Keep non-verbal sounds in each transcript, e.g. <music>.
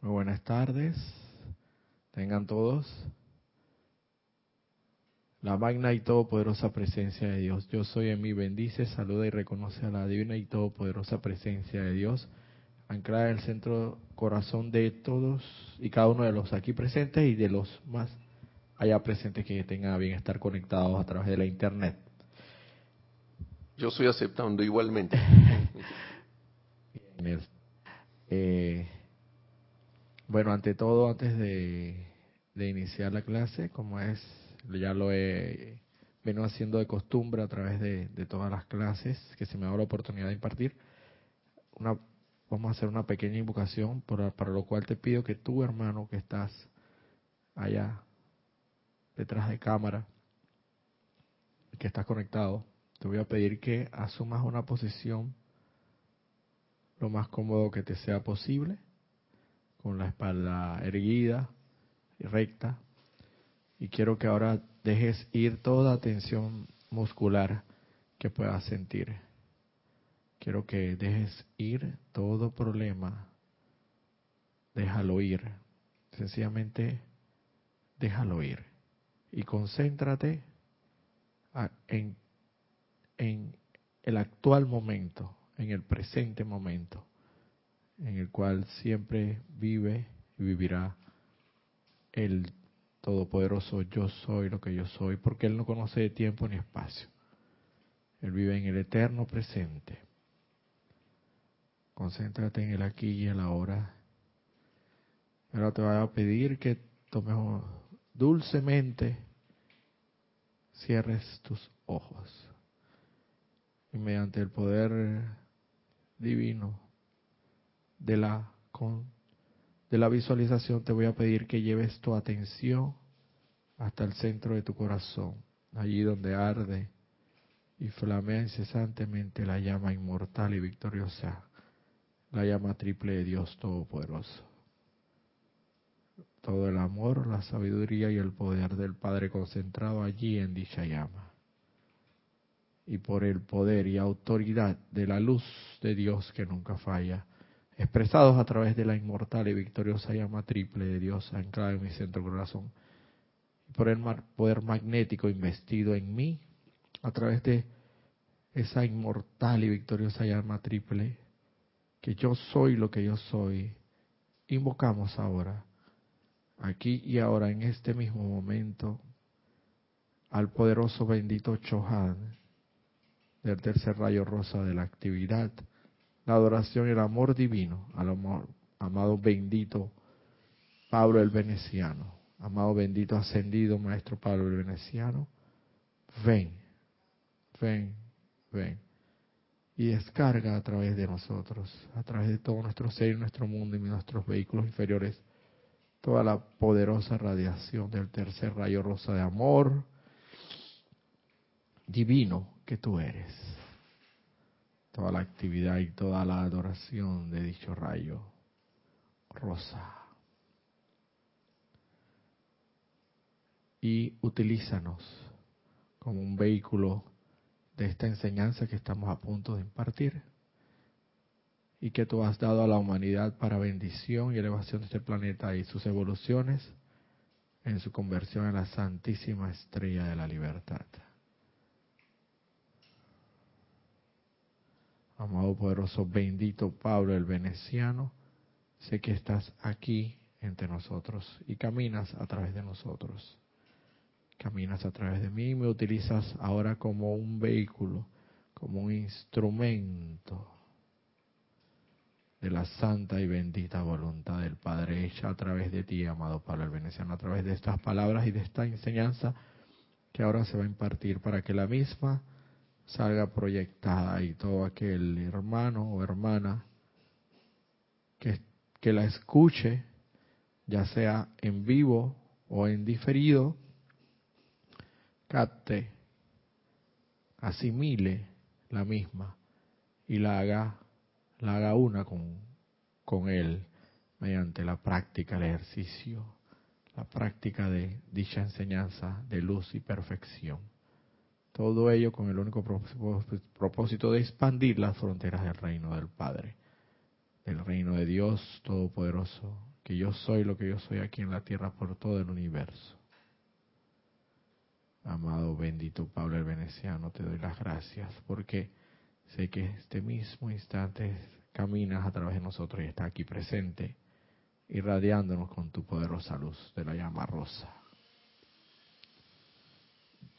Muy buenas tardes. Tengan todos la magna y todopoderosa presencia de Dios. Yo soy en mí, bendice, saluda y reconoce a la divina y todopoderosa presencia de Dios, anclada en el centro corazón de todos y cada uno de los aquí presentes y de los más allá presentes que tengan bien estar conectados a través de la internet. Yo estoy aceptando igualmente. <laughs> eh, bueno, ante todo, antes de, iniciar la clase, como es, ya lo he venido haciendo de costumbre a través de, todas las clases que se me ha dado la oportunidad de impartir, una, vamos a hacer una pequeña invocación para, lo cual te pido que tú, hermano, que estás allá detrás de cámara, que estás conectado, te voy a pedir que asumas una posición lo más cómodo que te sea posible con la espalda erguida y recta. Y quiero que ahora dejes ir toda tensión muscular que puedas sentir. Quiero que dejes ir todo problema. Déjalo ir. Sencillamente déjalo ir. Y concéntrate en, en el actual momento, en el presente momento en el cual siempre vive y vivirá el Todopoderoso yo soy lo que yo soy, porque Él no conoce tiempo ni espacio. Él vive en el eterno presente. Concéntrate en el aquí y el ahora. Ahora te voy a pedir que tomes dulcemente, cierres tus ojos. Y mediante el poder divino de la, de la visualización te voy a pedir que lleves tu atención hasta el centro de tu corazón, allí donde arde y flamea incesantemente la llama inmortal y victoriosa, la llama triple de Dios Todopoderoso. Todo el amor, la sabiduría y el poder del Padre concentrado allí en dicha llama. Y por el poder y autoridad de la luz de Dios que nunca falla, expresados a través de la inmortal y victoriosa llama triple de Dios anclada en mi centro corazón, por el poder magnético investido en mí, a través de esa inmortal y victoriosa llama triple, que yo soy lo que yo soy, invocamos ahora, aquí y ahora, en este mismo momento, al poderoso bendito Chohan del tercer rayo rosa de la actividad, la adoración y el amor divino al amor, amado bendito Pablo el Veneciano, amado bendito ascendido Maestro Pablo el Veneciano, ven, ven, ven. Y descarga a través de nosotros, a través de todo nuestro ser y nuestro mundo y nuestros vehículos inferiores, toda la poderosa radiación del tercer rayo rosa de amor divino que tú eres toda la actividad y toda la adoración de dicho rayo rosa. Y utilízanos como un vehículo de esta enseñanza que estamos a punto de impartir y que tú has dado a la humanidad para bendición y elevación de este planeta y sus evoluciones en su conversión en la santísima estrella de la libertad. Amado poderoso bendito Pablo el Veneciano, sé que estás aquí entre nosotros y caminas a través de nosotros. Caminas a través de mí y me utilizas ahora como un vehículo, como un instrumento de la santa y bendita voluntad del Padre hecha a través de ti, amado Pablo el Veneciano, a través de estas palabras y de esta enseñanza que ahora se va a impartir para que la misma salga proyectada y todo aquel hermano o hermana que, que la escuche, ya sea en vivo o en diferido, capte, asimile la misma y la haga, la haga una con, con él mediante la práctica, el ejercicio, la práctica de dicha enseñanza de luz y perfección. Todo ello con el único propósito de expandir las fronteras del reino del Padre, del reino de Dios Todopoderoso, que yo soy lo que yo soy aquí en la tierra por todo el universo. Amado bendito Pablo el Veneciano, te doy las gracias porque sé que este mismo instante caminas a través de nosotros y está aquí presente, irradiándonos con tu poderosa luz de la llama rosa.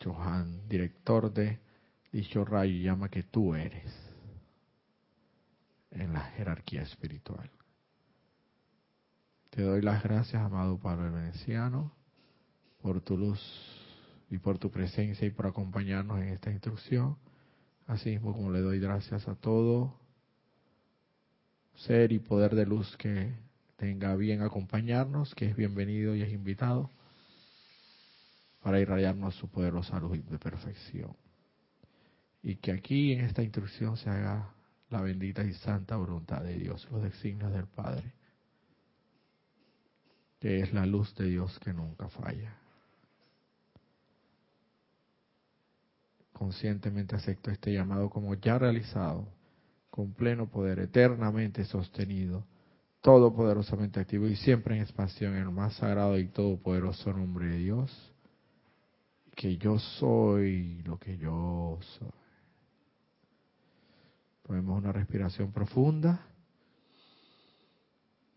Johan, director de dicho rayo llama que tú eres en la jerarquía espiritual. Te doy las gracias, amado el Veneciano, por tu luz y por tu presencia y por acompañarnos en esta instrucción. Así mismo como le doy gracias a todo ser y poder de luz que tenga bien acompañarnos, que es bienvenido y es invitado para irradiarnos su poderosa luz de perfección. Y que aquí en esta instrucción se haga la bendita y santa voluntad de Dios, los designios del Padre, que es la luz de Dios que nunca falla. Conscientemente acepto este llamado como ya realizado, con pleno poder, eternamente sostenido, todopoderosamente activo y siempre en expansión en el más sagrado y todopoderoso nombre de Dios, que yo soy lo que yo soy. Tomemos una respiración profunda,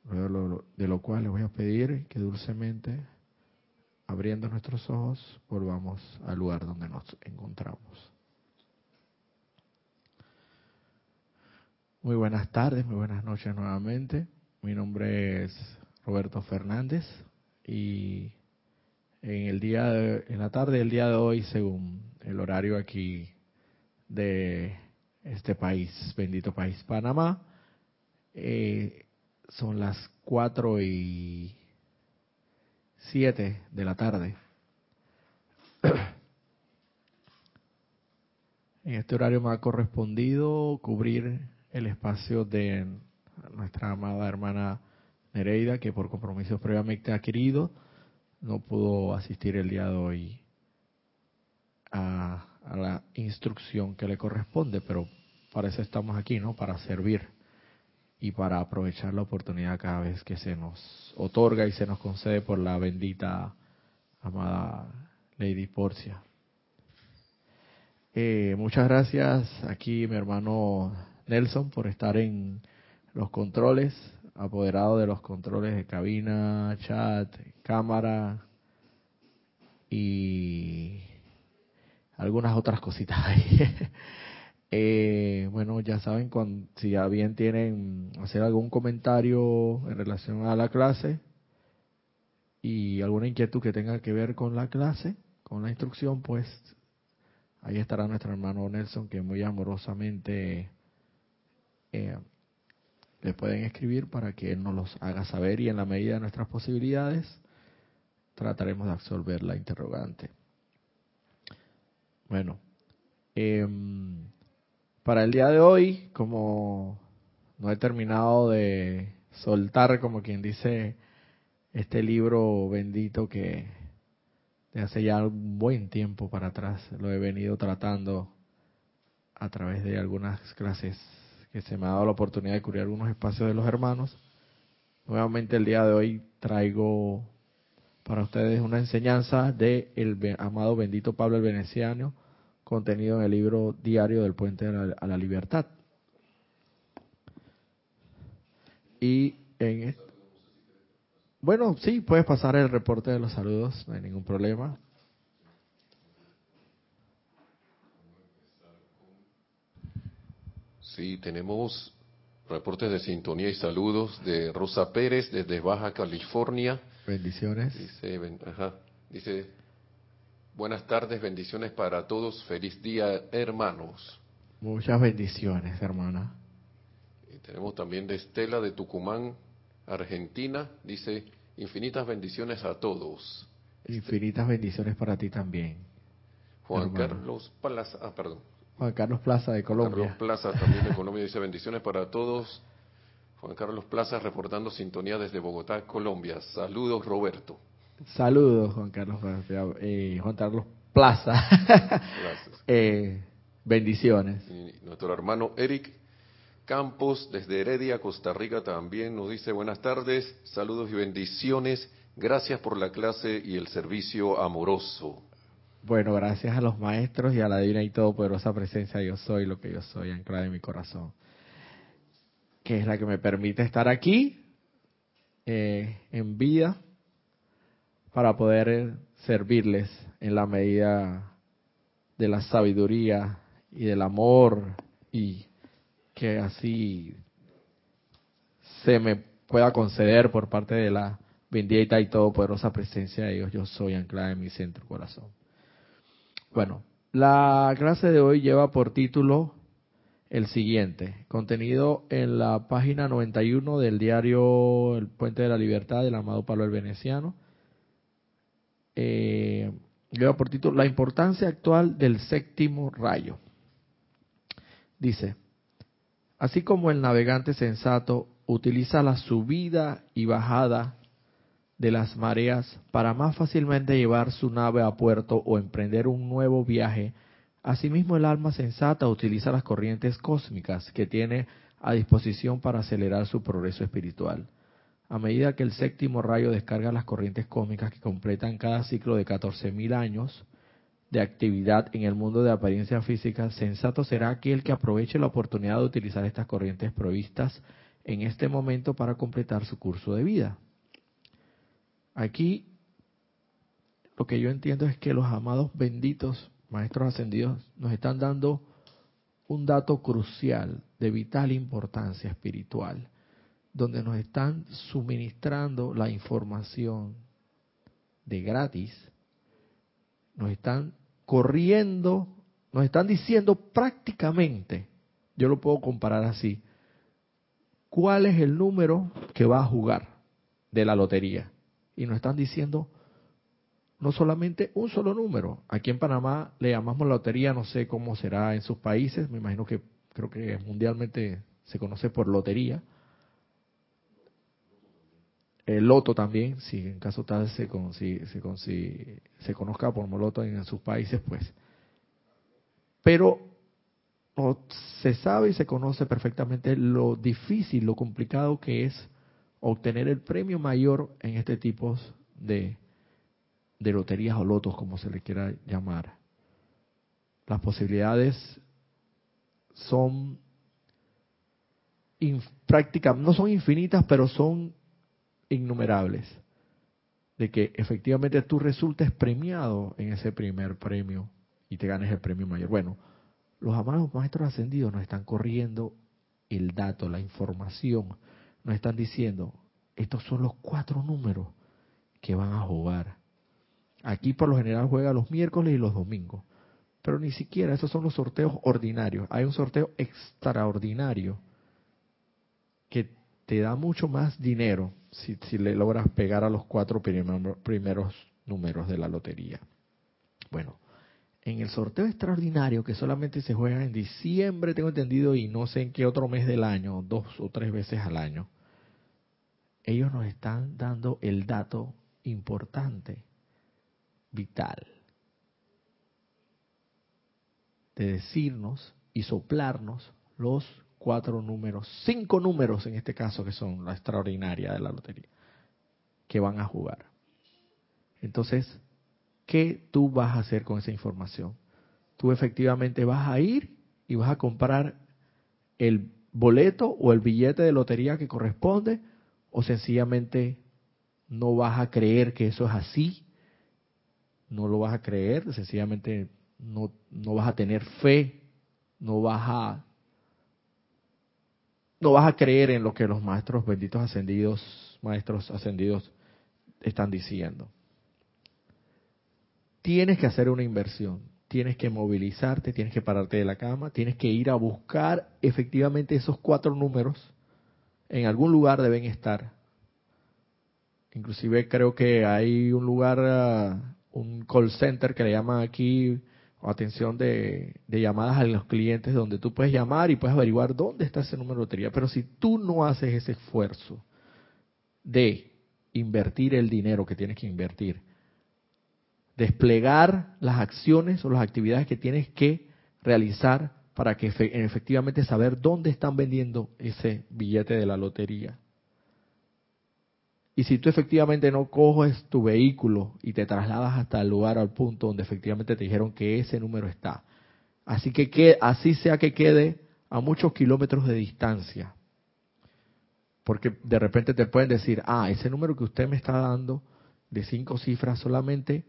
de lo cual les voy a pedir que dulcemente, abriendo nuestros ojos, volvamos al lugar donde nos encontramos. Muy buenas tardes, muy buenas noches nuevamente. Mi nombre es Roberto Fernández y en el día de, en la tarde del día de hoy, según el horario aquí de este país, bendito país, Panamá. Eh, son las cuatro y siete de la tarde. <clears throat> En este horario me ha correspondido cubrir el espacio de nuestra amada hermana Nereida, que por compromisos previamente adquirido no pudo asistir el día de hoy a la instrucción que le corresponde, pero para eso estamos aquí, ¿no? Para servir y para aprovechar la oportunidad cada vez que se nos otorga y se nos concede por la bendita amada Lady Porcia. Eh, muchas gracias aquí mi hermano Nelson por estar en los controles, apoderado de los controles de cabina, chat, cámara y algunas otras cositas <laughs> ahí. eh, bueno, ya saben, cuando, si ya bien tienen hacer algún comentario en relación a la clase y alguna inquietud que tenga que ver con la clase, con la instrucción, pues ahí estará nuestro hermano Nelson que muy amorosamente eh, le pueden escribir para que él nos los haga saber y en la medida de nuestras posibilidades trataremos de absolver la interrogante. Bueno, em, para el día de hoy, como no he terminado de soltar, como quien dice, este libro bendito que de hace ya un buen tiempo para atrás lo he venido tratando a través de algunas clases que se me ha dado la oportunidad de cubrir algunos espacios de los hermanos. Nuevamente el día de hoy traigo para ustedes una enseñanza de el amado bendito Pablo el Veneciano contenido en el libro diario del Puente a la, Libertad. Y en bueno, sí, puedes pasar el reporte de los saludos, no hay ningún problema. Sí, tenemos reportes de sintonía y saludos de Rosa Pérez desde Baja California. Bendiciones. Dice, ajá, dice Buenas tardes, bendiciones para todos. Feliz día, hermanos. Muchas bendiciones, hermana. Y tenemos también de Estela de Tucumán, Argentina. Dice, infinitas bendiciones a todos. Infinitas bendiciones para ti también. Juan Carlos Plaza, ah, perdón. Juan Carlos Plaza de Colombia. Juan Carlos Plaza también de Colombia dice bendiciones para todos. Juan Carlos Plaza reportando sintonía desde Bogotá, Colombia. Saludos, Roberto. Saludos, Juan Carlos, eh, Juan Carlos Plaza. <laughs> eh, bendiciones. nuestro hermano Eric Campos desde Heredia, Costa Rica también nos dice buenas tardes, saludos y bendiciones. Gracias por la clase y el servicio amoroso. Bueno, gracias a los maestros y a la divina y todopoderosa presencia yo soy lo que yo soy, anclada en mi corazón, que es la que me permite estar aquí eh, en vida para poder servirles en la medida de la sabiduría y del amor y que así se me pueda conceder por parte de la bendita y todopoderosa presencia de Dios, yo soy anclada en mi centro corazón. Bueno, la clase de hoy lleva por título el siguiente, contenido en la página 91 del diario El Puente de la Libertad del amado Pablo el Veneciano. Eh, lleva por título La importancia actual del séptimo rayo. Dice, así como el navegante sensato utiliza la subida y bajada de las mareas para más fácilmente llevar su nave a puerto o emprender un nuevo viaje, asimismo el alma sensata utiliza las corrientes cósmicas que tiene a disposición para acelerar su progreso espiritual. A medida que el séptimo rayo descarga las corrientes cósmicas que completan cada ciclo de 14.000 años de actividad en el mundo de apariencia física, sensato será aquel que aproveche la oportunidad de utilizar estas corrientes provistas en este momento para completar su curso de vida. Aquí lo que yo entiendo es que los amados benditos maestros ascendidos nos están dando un dato crucial de vital importancia espiritual, donde nos están suministrando la información de gratis, nos están corriendo, nos están diciendo prácticamente, yo lo puedo comparar así, cuál es el número que va a jugar de la lotería y nos están diciendo no solamente un solo número. Aquí en Panamá le llamamos lotería, no sé cómo será en sus países, me imagino que creo que mundialmente se conoce por lotería. El loto también, si en caso tal se, se, se, se conozca por loto en, sus países, pues. Pero se sabe y se conoce perfectamente lo difícil, lo complicado que es obtener el premio mayor en este tipo de, de loterías o lotos, como se le quiera llamar. Las posibilidades son prácticamente, no son infinitas, pero son innumerables de que efectivamente tú resultes premiado en ese primer premio y te ganes el premio mayor. Bueno, los amados maestros ascendidos nos están corriendo el dato, la información nos están diciendo, estos son los cuatro números que van a jugar. Aquí por lo general juega los miércoles y los domingos, pero ni siquiera esos son los sorteos ordinarios. Hay un sorteo extraordinario que te da mucho más dinero si, le logras pegar a los cuatro primeros números de la lotería. Bueno, en el sorteo extraordinario que solamente se juega en diciembre, tengo entendido, y no sé en qué otro mes del año, dos o tres veces al año, ellos nos están dando el dato importante, vital, de decirnos y soplarnos los cuatro números, cinco números en este caso que son la extraordinaria de la lotería, que van a jugar. Entonces, ¿qué tú vas a hacer con esa información? Tú efectivamente vas a ir y vas a comprar el boleto o el billete de lotería que corresponde o sencillamente no vas a creer que eso es así, no lo vas a creer, sencillamente no, no vas a tener fe, no vas a no vas a creer en lo que los maestros benditos ascendidos, maestros ascendidos están diciendo. Tienes que hacer una inversión, tienes que movilizarte, tienes que pararte de la cama, tienes que ir a buscar efectivamente esos cuatro números en algún lugar deben estar. Inclusive creo que hay un lugar, ah, un call center que le llaman aquí atención de, llamadas a los clientes donde tú puedes llamar y puedes averiguar dónde está ese número de lotería. Pero si tú no haces ese esfuerzo de invertir el dinero que tienes que invertir, desplegar las acciones o las actividades que tienes que realizar para que efectivamente saber dónde están vendiendo ese billete de la lotería. Y si tú efectivamente no coges tu vehículo y te trasladas hasta el lugar, al punto donde efectivamente te dijeron que ese número está, así que, que así sea que quede a muchos kilómetros de distancia, porque de repente te pueden decir, ah, ese número que usted me está dando de cinco cifras solamente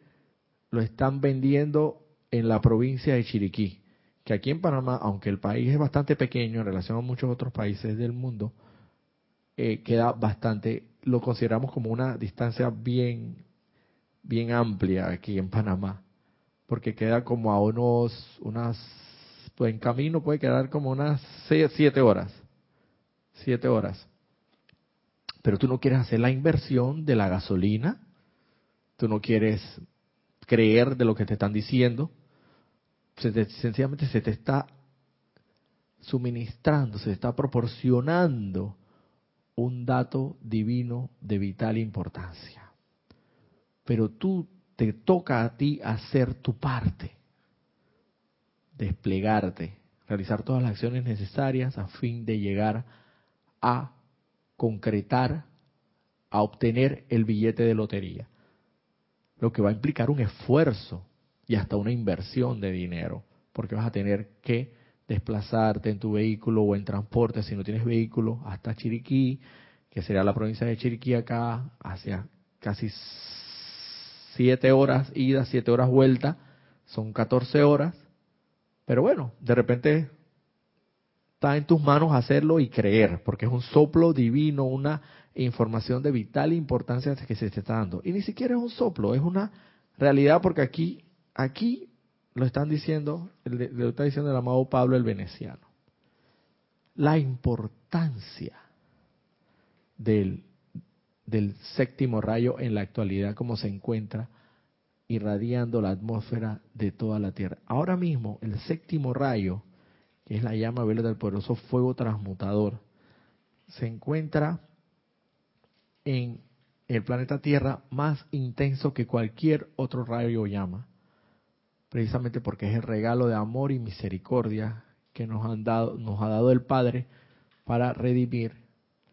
lo están vendiendo en la provincia de Chiriquí, que aquí en Panamá, aunque el país es bastante pequeño en relación a muchos otros países del mundo, eh, queda bastante lo consideramos como una distancia bien, bien amplia aquí en Panamá, porque queda como a unos, unas, pues en camino puede quedar como unas siete horas, siete horas. Pero tú no quieres hacer la inversión de la gasolina, tú no quieres creer de lo que te están diciendo, sencillamente se te está suministrando, se te está proporcionando un dato divino de vital importancia. Pero tú te toca a ti hacer tu parte, desplegarte, realizar todas las acciones necesarias a fin de llegar a concretar, a obtener el billete de lotería. Lo que va a implicar un esfuerzo y hasta una inversión de dinero, porque vas a tener que desplazarte en tu vehículo o en transporte, si no tienes vehículo, hasta Chiriquí, que sería la provincia de Chiriquí acá, hacia casi siete horas ida, siete horas vuelta, son 14 horas, pero bueno, de repente está en tus manos hacerlo y creer, porque es un soplo divino, una información de vital importancia que se te está dando. Y ni siquiera es un soplo, es una realidad porque aquí, aquí lo están diciendo, lo está diciendo el amado Pablo el veneciano. La importancia del, del séptimo rayo en la actualidad, como se encuentra irradiando la atmósfera de toda la Tierra. Ahora mismo, el séptimo rayo, es la llama verde del poderoso fuego transmutador, se encuentra en el planeta Tierra más intenso que cualquier otro rayo o llama precisamente porque es el regalo de amor y misericordia que nos, han dado, nos ha dado el Padre para redimir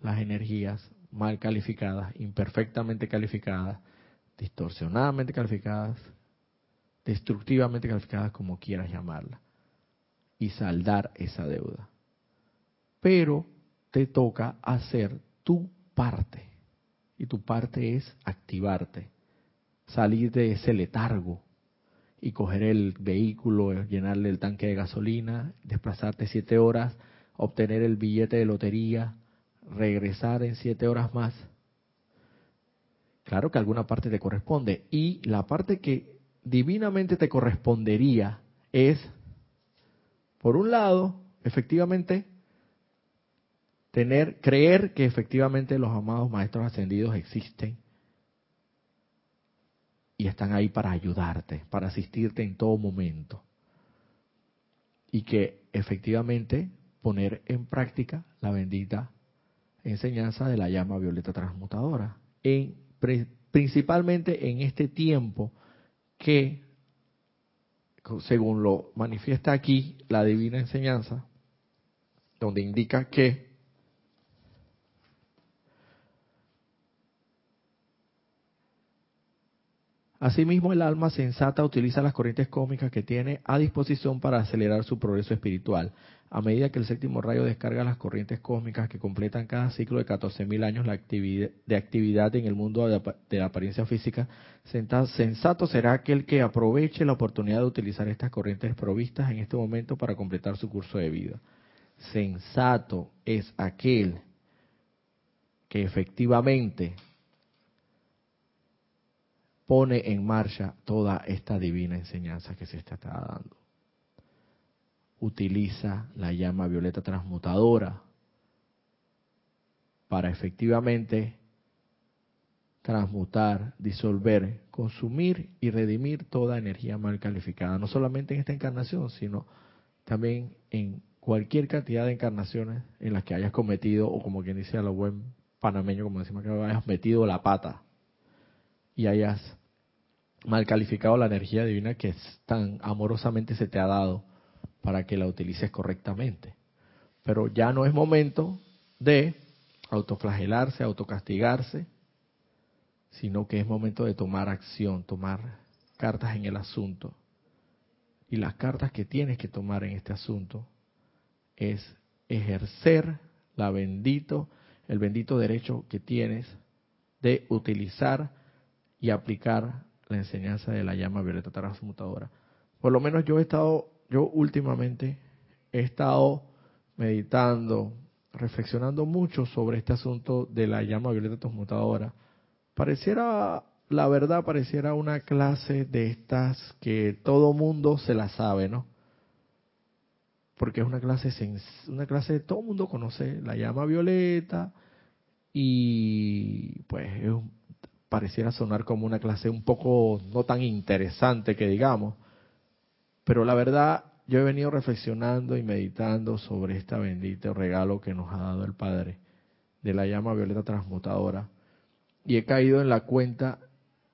las energías mal calificadas, imperfectamente calificadas, distorsionadamente calificadas, destructivamente calificadas, como quieras llamarla, y saldar esa deuda. Pero te toca hacer tu parte, y tu parte es activarte, salir de ese letargo y coger el vehículo, llenarle el tanque de gasolina, desplazarte siete horas, obtener el billete de lotería, regresar en siete horas más. Claro que alguna parte te corresponde. Y la parte que divinamente te correspondería es, por un lado, efectivamente, tener, creer que efectivamente los amados maestros ascendidos existen y están ahí para ayudarte, para asistirte en todo momento. Y que efectivamente poner en práctica la bendita enseñanza de la llama violeta transmutadora, en, principalmente en este tiempo que, según lo manifiesta aquí la divina enseñanza, donde indica que Asimismo, el alma sensata utiliza las corrientes cósmicas que tiene a disposición para acelerar su progreso espiritual. A medida que el séptimo rayo descarga las corrientes cósmicas que completan cada ciclo de 14.000 años de actividad en el mundo de la apariencia física, sensato será aquel que aproveche la oportunidad de utilizar estas corrientes provistas en este momento para completar su curso de vida. Sensato es aquel que efectivamente pone en marcha toda esta divina enseñanza que se está dando. Utiliza la llama violeta transmutadora para efectivamente transmutar, disolver, consumir y redimir toda energía mal calificada, no solamente en esta encarnación, sino también en cualquier cantidad de encarnaciones en las que hayas cometido, o como quien dice a lo buen panameño, como decimos que hayas metido la pata y hayas mal calificado la energía divina que tan amorosamente se te ha dado para que la utilices correctamente. Pero ya no es momento de autoflagelarse, autocastigarse, sino que es momento de tomar acción, tomar cartas en el asunto. Y las cartas que tienes que tomar en este asunto es ejercer la bendito, el bendito derecho que tienes de utilizar y aplicar la enseñanza de la llama violeta transmutadora. Por lo menos yo he estado, yo últimamente he estado meditando, reflexionando mucho sobre este asunto de la llama violeta transmutadora. Pareciera, la verdad, pareciera una clase de estas que todo mundo se la sabe, ¿no? Porque es una clase, una clase todo mundo conoce la llama violeta y pues pareciera sonar como una clase un poco no tan interesante que digamos, pero la verdad yo he venido reflexionando y meditando sobre este bendito regalo que nos ha dado el Padre de la llama violeta transmutadora y he caído en la cuenta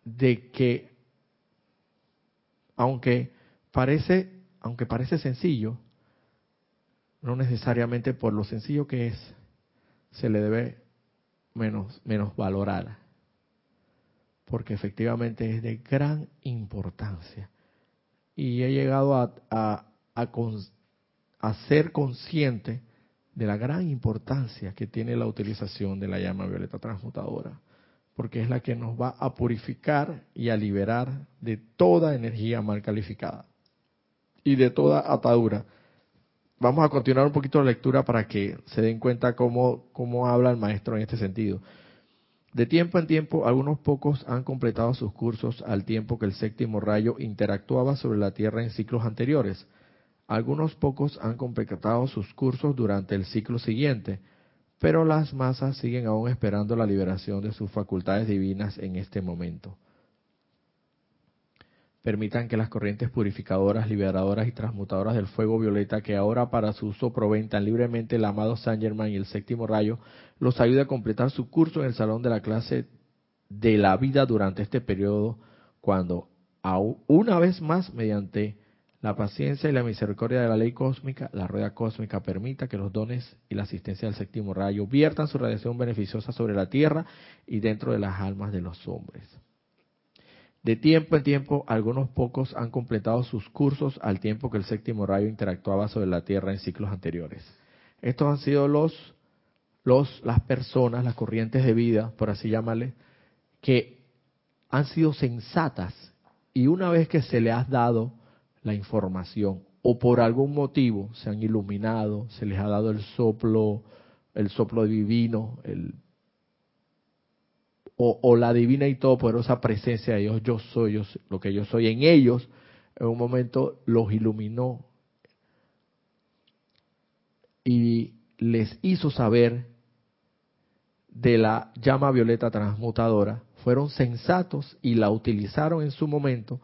de que aunque parece aunque parece sencillo no necesariamente por lo sencillo que es se le debe menos menos valorar porque efectivamente es de gran importancia y he llegado a, a, ser consciente de la gran importancia que tiene la utilización de la llama violeta transmutadora, porque es la que nos va a purificar y a liberar de toda energía mal calificada y de toda atadura. Vamos a continuar un poquito la lectura para que se den cuenta cómo, cómo habla el maestro en este sentido. De tiempo en tiempo, algunos pocos han completado sus cursos al tiempo que el séptimo rayo interactuaba sobre la Tierra en ciclos anteriores. Algunos pocos han completado sus cursos durante el ciclo siguiente, pero las masas siguen aún esperando la liberación de sus facultades divinas en este momento. Permitan que las corrientes purificadoras, liberadoras y transmutadoras del fuego violeta que ahora para su uso proventan libremente el amado Saint Germain y el séptimo rayo los ayude a completar su curso en el salón de la clase de la vida durante este periodo cuando una vez más mediante la paciencia y la misericordia de la ley cósmica, la rueda cósmica permita que los dones y la asistencia del séptimo rayo viertan su radiación beneficiosa sobre la tierra y dentro de las almas de los hombres. De tiempo en tiempo, algunos pocos han completado sus cursos al tiempo que el séptimo rayo interactuaba sobre la tierra en ciclos anteriores. Estos han sido los, los, las personas, las corrientes de vida, por así llamarle, que han sido sensatas y una vez que se le ha dado la información o por algún motivo se han iluminado, se les ha dado el soplo, el soplo divino, el, o, la divina y todopoderosa presencia de Dios, yo soy, yo lo que yo soy. En ellos, en un momento los iluminó y les hizo saber de la llama violeta transmutadora, fueron sensatos y la utilizaron en su momento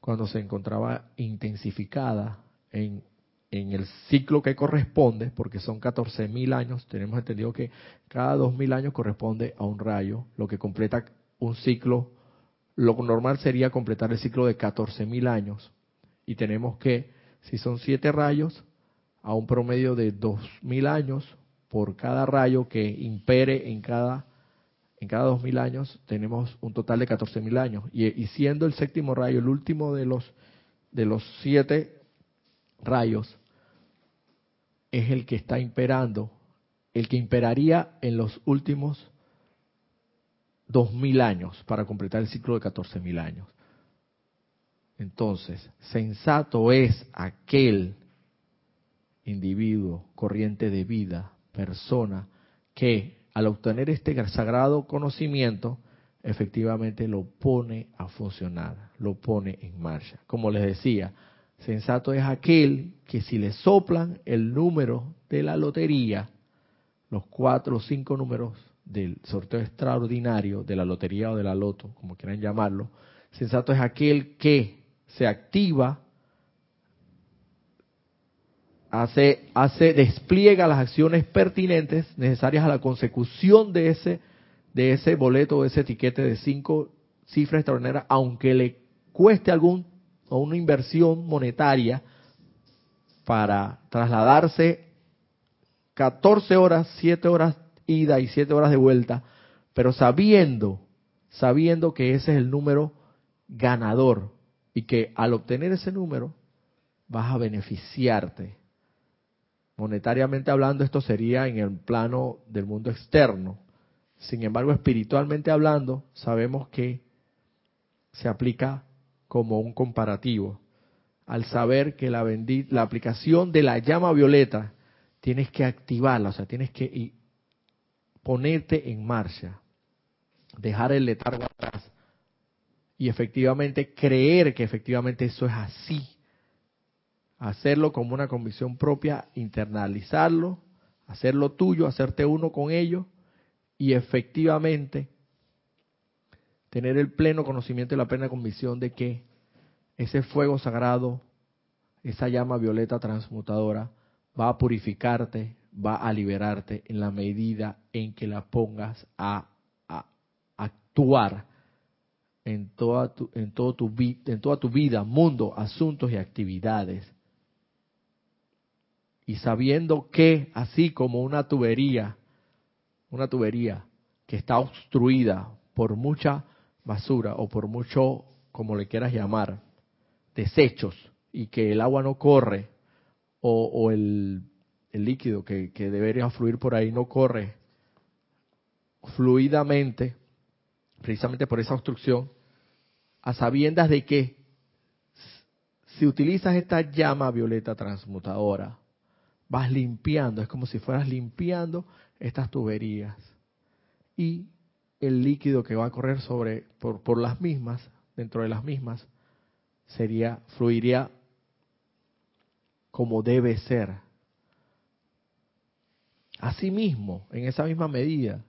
cuando se encontraba intensificada en, el ciclo que corresponde, porque son 14.000 años, tenemos entendido que cada 2.000 años corresponde a un rayo, lo que completa un ciclo, lo normal sería completar el ciclo de 14.000 años, y tenemos que, si son 7 rayos, a un promedio de 2.000 años por cada rayo que impere en cada en cada dos mil años tenemos un total de catorce mil años. Y, siendo el séptimo rayo el último de los, de los siete rayos, es el que está imperando, el que imperaría en los últimos dos mil años para completar el ciclo de catorce mil años. Entonces, sensato es aquel individuo, corriente de vida, persona, que al obtener este sagrado conocimiento, efectivamente lo pone a funcionar, lo pone en marcha. Como les decía, sensato es aquel que si le soplan el número de la lotería, los cuatro o cinco números del sorteo extraordinario de la lotería o de la loto, como quieran llamarlo, sensato es aquel que se activa hace, hace, despliega las acciones pertinentes necesarias a la consecución de ese, de ese boleto o ese etiquete de cinco cifras extraordinarias, aunque le cueste algún o una inversión monetaria, para trasladarse 14 horas, 7 horas ida y 7 horas de vuelta, pero sabiendo, sabiendo que ese es el número ganador y que al obtener ese número vas a beneficiarte. Monetariamente hablando, esto sería en el plano del mundo externo. Sin embargo, espiritualmente hablando, sabemos que se aplica como un comparativo. Al saber que la, la aplicación de la llama violeta tienes que activarla, o sea, tienes que ponerte en marcha, dejar el letargo atrás y efectivamente creer que efectivamente eso es así. Hacerlo como una convicción propia, internalizarlo, hacerlo tuyo, hacerte uno con ello y efectivamente tener el pleno conocimiento y la plena convicción de que ese fuego sagrado, esa llama violeta transmutadora, va a purificarte, va a liberarte en la medida en que la pongas a, actuar en toda tu, en tu, en toda tu vida, mundo, asuntos y actividades. Y sabiendo que, así como una tubería, una tubería que está obstruida por mucha basura o por mucho, como le quieras llamar, desechos y que el agua no corre o, el, líquido que, que debería fluir por ahí no corre fluidamente, precisamente por esa obstrucción, a sabiendas de que si utilizas esta llama violeta transmutadora, vas limpiando, es como si fueras limpiando estas tuberías. Y el líquido que va a correr sobre por, por las mismas, dentro de las mismas, sería fluiría como debe ser. Asimismo, en esa misma medida,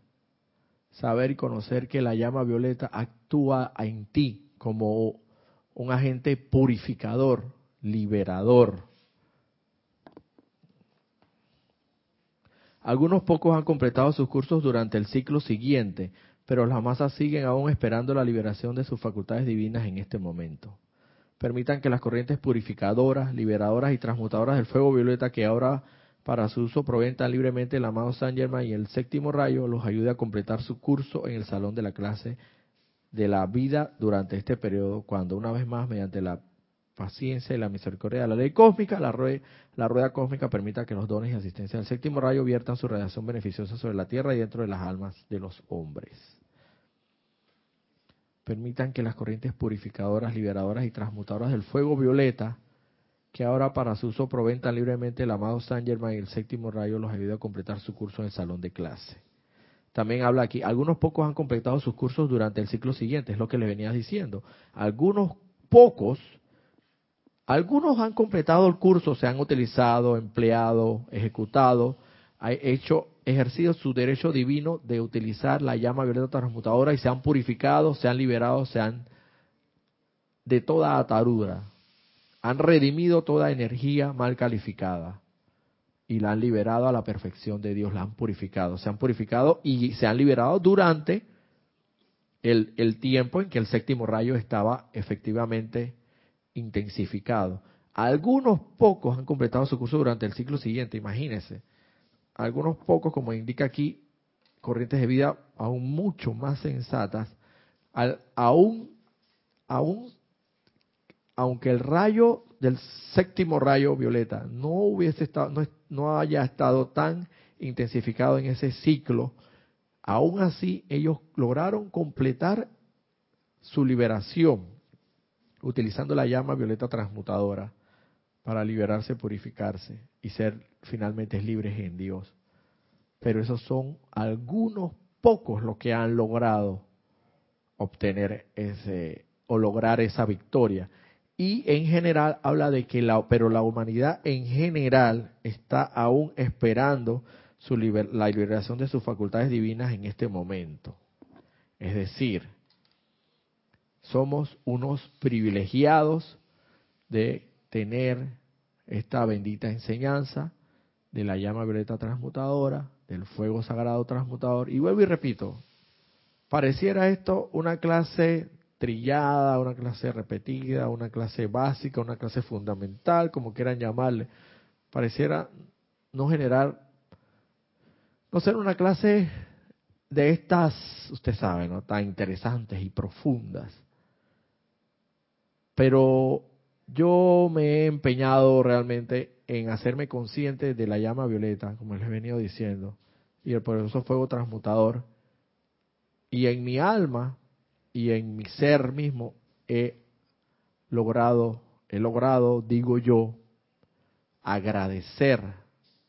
saber y conocer que la llama violeta actúa en ti como un agente purificador, liberador. Algunos pocos han completado sus cursos durante el ciclo siguiente, pero las masas siguen aún esperando la liberación de sus facultades divinas en este momento. Permitan que las corrientes purificadoras, liberadoras y transmutadoras del fuego violeta que ahora para su uso proventan libremente el amado San Germain y el séptimo rayo los ayude a completar su curso en el salón de la clase de la vida durante este periodo, cuando una vez más, mediante la paciencia y la misericordia de la ley cósmica, la rueda, la rueda cósmica permita que los dones y asistencia del séptimo rayo viertan su radiación beneficiosa sobre la tierra y dentro de las almas de los hombres. Permitan que las corrientes purificadoras, liberadoras y transmutadoras del fuego violeta, que ahora para su uso proventan libremente el amado San Germain y el séptimo rayo, los ayude a completar su curso en el salón de clase. También habla aquí, algunos pocos han completado sus cursos durante el ciclo siguiente, es lo que le venía diciendo. Algunos pocos algunos han completado el curso, se han utilizado, empleado, ejecutado, han hecho, ejercido su derecho divino de utilizar la llama violeta transmutadora y se han purificado, se han liberado, se han de toda atadura, han redimido toda energía mal calificada y la han liberado a la perfección de Dios, la han purificado, se han purificado y se han liberado durante el, el tiempo en que el séptimo rayo estaba efectivamente intensificado. Algunos pocos han completado su curso durante el ciclo siguiente, imagínense. Algunos pocos, como indica aquí, corrientes de vida aún mucho más sensatas, aún, aún, aunque el rayo del séptimo rayo violeta no hubiese estado, no, no haya estado tan intensificado en ese ciclo, aún así ellos lograron completar su liberación utilizando la llama violeta transmutadora para liberarse, purificarse y ser finalmente libres en Dios. Pero esos son algunos pocos los que han logrado obtener ese o lograr esa victoria. Y en general habla de que la, pero la humanidad en general está aún esperando su la liberación de sus facultades divinas en este momento. Es decir, somos unos privilegiados de tener esta bendita enseñanza de la llama violeta transmutadora, del fuego sagrado transmutador. Y vuelvo y repito, pareciera esto una clase trillada, una clase repetida, una clase básica, una clase fundamental, como quieran llamarle, pareciera no generar, no ser una clase de estas, usted sabe, ¿no? Tan interesantes y profundas. Pero yo me he empeñado realmente en hacerme consciente de la llama violeta, como les he venido diciendo, y el poderoso fuego transmutador. Y en mi alma y en mi ser mismo he logrado, he logrado, digo yo, agradecer,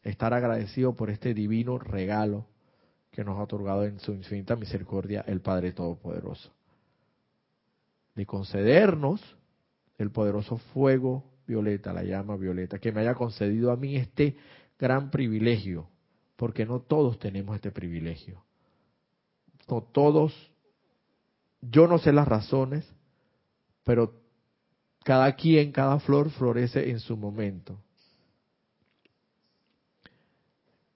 estar agradecido por este divino regalo que nos ha otorgado en su infinita misericordia el Padre Todopoderoso. De concedernos el poderoso fuego violeta, la llama violeta, que me haya concedido a mí este gran privilegio, porque no todos tenemos este privilegio. No todos, yo no sé las razones, pero cada quien, cada flor florece en su momento.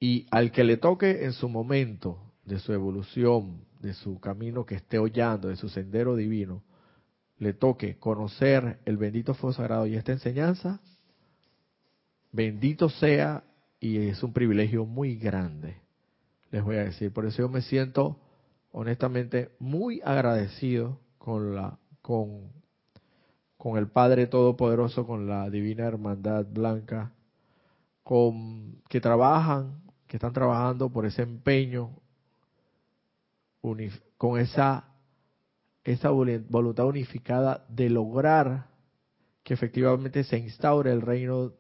Y al que le toque en su momento de su evolución, de su camino que esté hollando, de su sendero divino, le toque conocer el bendito fuego sagrado y esta enseñanza, bendito sea y es un privilegio muy grande, les voy a decir. Por eso yo me siento honestamente muy agradecido con la con con el Padre Todopoderoso, con la Divina Hermandad Blanca, con que trabajan, que están trabajando por ese empeño, con esa esa voluntad unificada de lograr que efectivamente se instaure el reino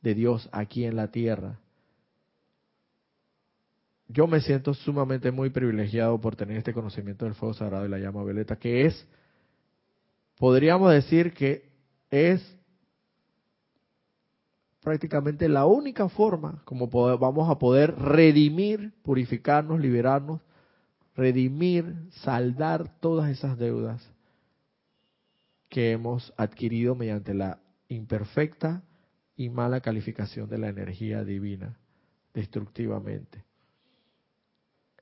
de Dios aquí en la tierra. Yo me siento sumamente muy privilegiado por tener este conocimiento del fuego sagrado y la llama violeta, que es, podríamos decir que es prácticamente la única forma como vamos a poder redimir, purificarnos, liberarnos redimir, saldar todas esas deudas que hemos adquirido mediante la imperfecta y mala calificación de la energía divina destructivamente.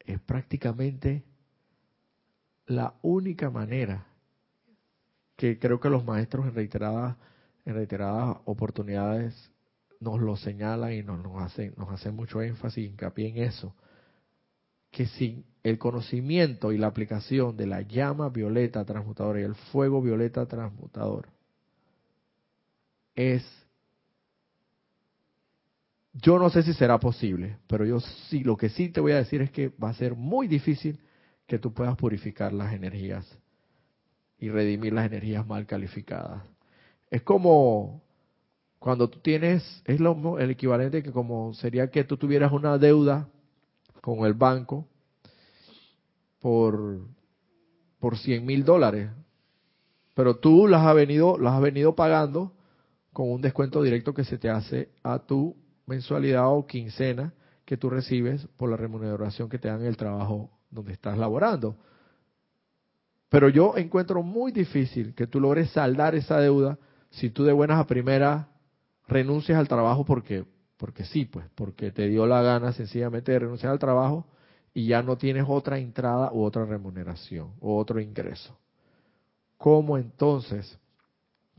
Es prácticamente la única manera que creo que los maestros en reiteradas, en reiteradas oportunidades nos lo señalan y nos, nos, hacen, nos hacen mucho énfasis hincapié en eso, que sin el conocimiento y la aplicación de la llama violeta transmutadora y el fuego violeta transmutador es yo no sé si será posible, pero yo sí lo que sí te voy a decir es que va a ser muy difícil que tú puedas purificar las energías y redimir las energías mal calificadas. Es como cuando tú tienes, es lo, el equivalente que como sería que tú tuvieras una deuda con el banco por, por 100 mil dólares, pero tú las has, venido, las has venido pagando con un descuento directo que se te hace a tu mensualidad o quincena que tú recibes por la remuneración que te dan en el trabajo donde estás laborando. Pero yo encuentro muy difícil que tú logres saldar esa deuda si tú de buenas a primeras renuncias al trabajo porque porque sí, pues, porque te dio la gana sencillamente de renunciar al trabajo y ya no tienes otra entrada u otra remuneración u otro ingreso. ¿Cómo entonces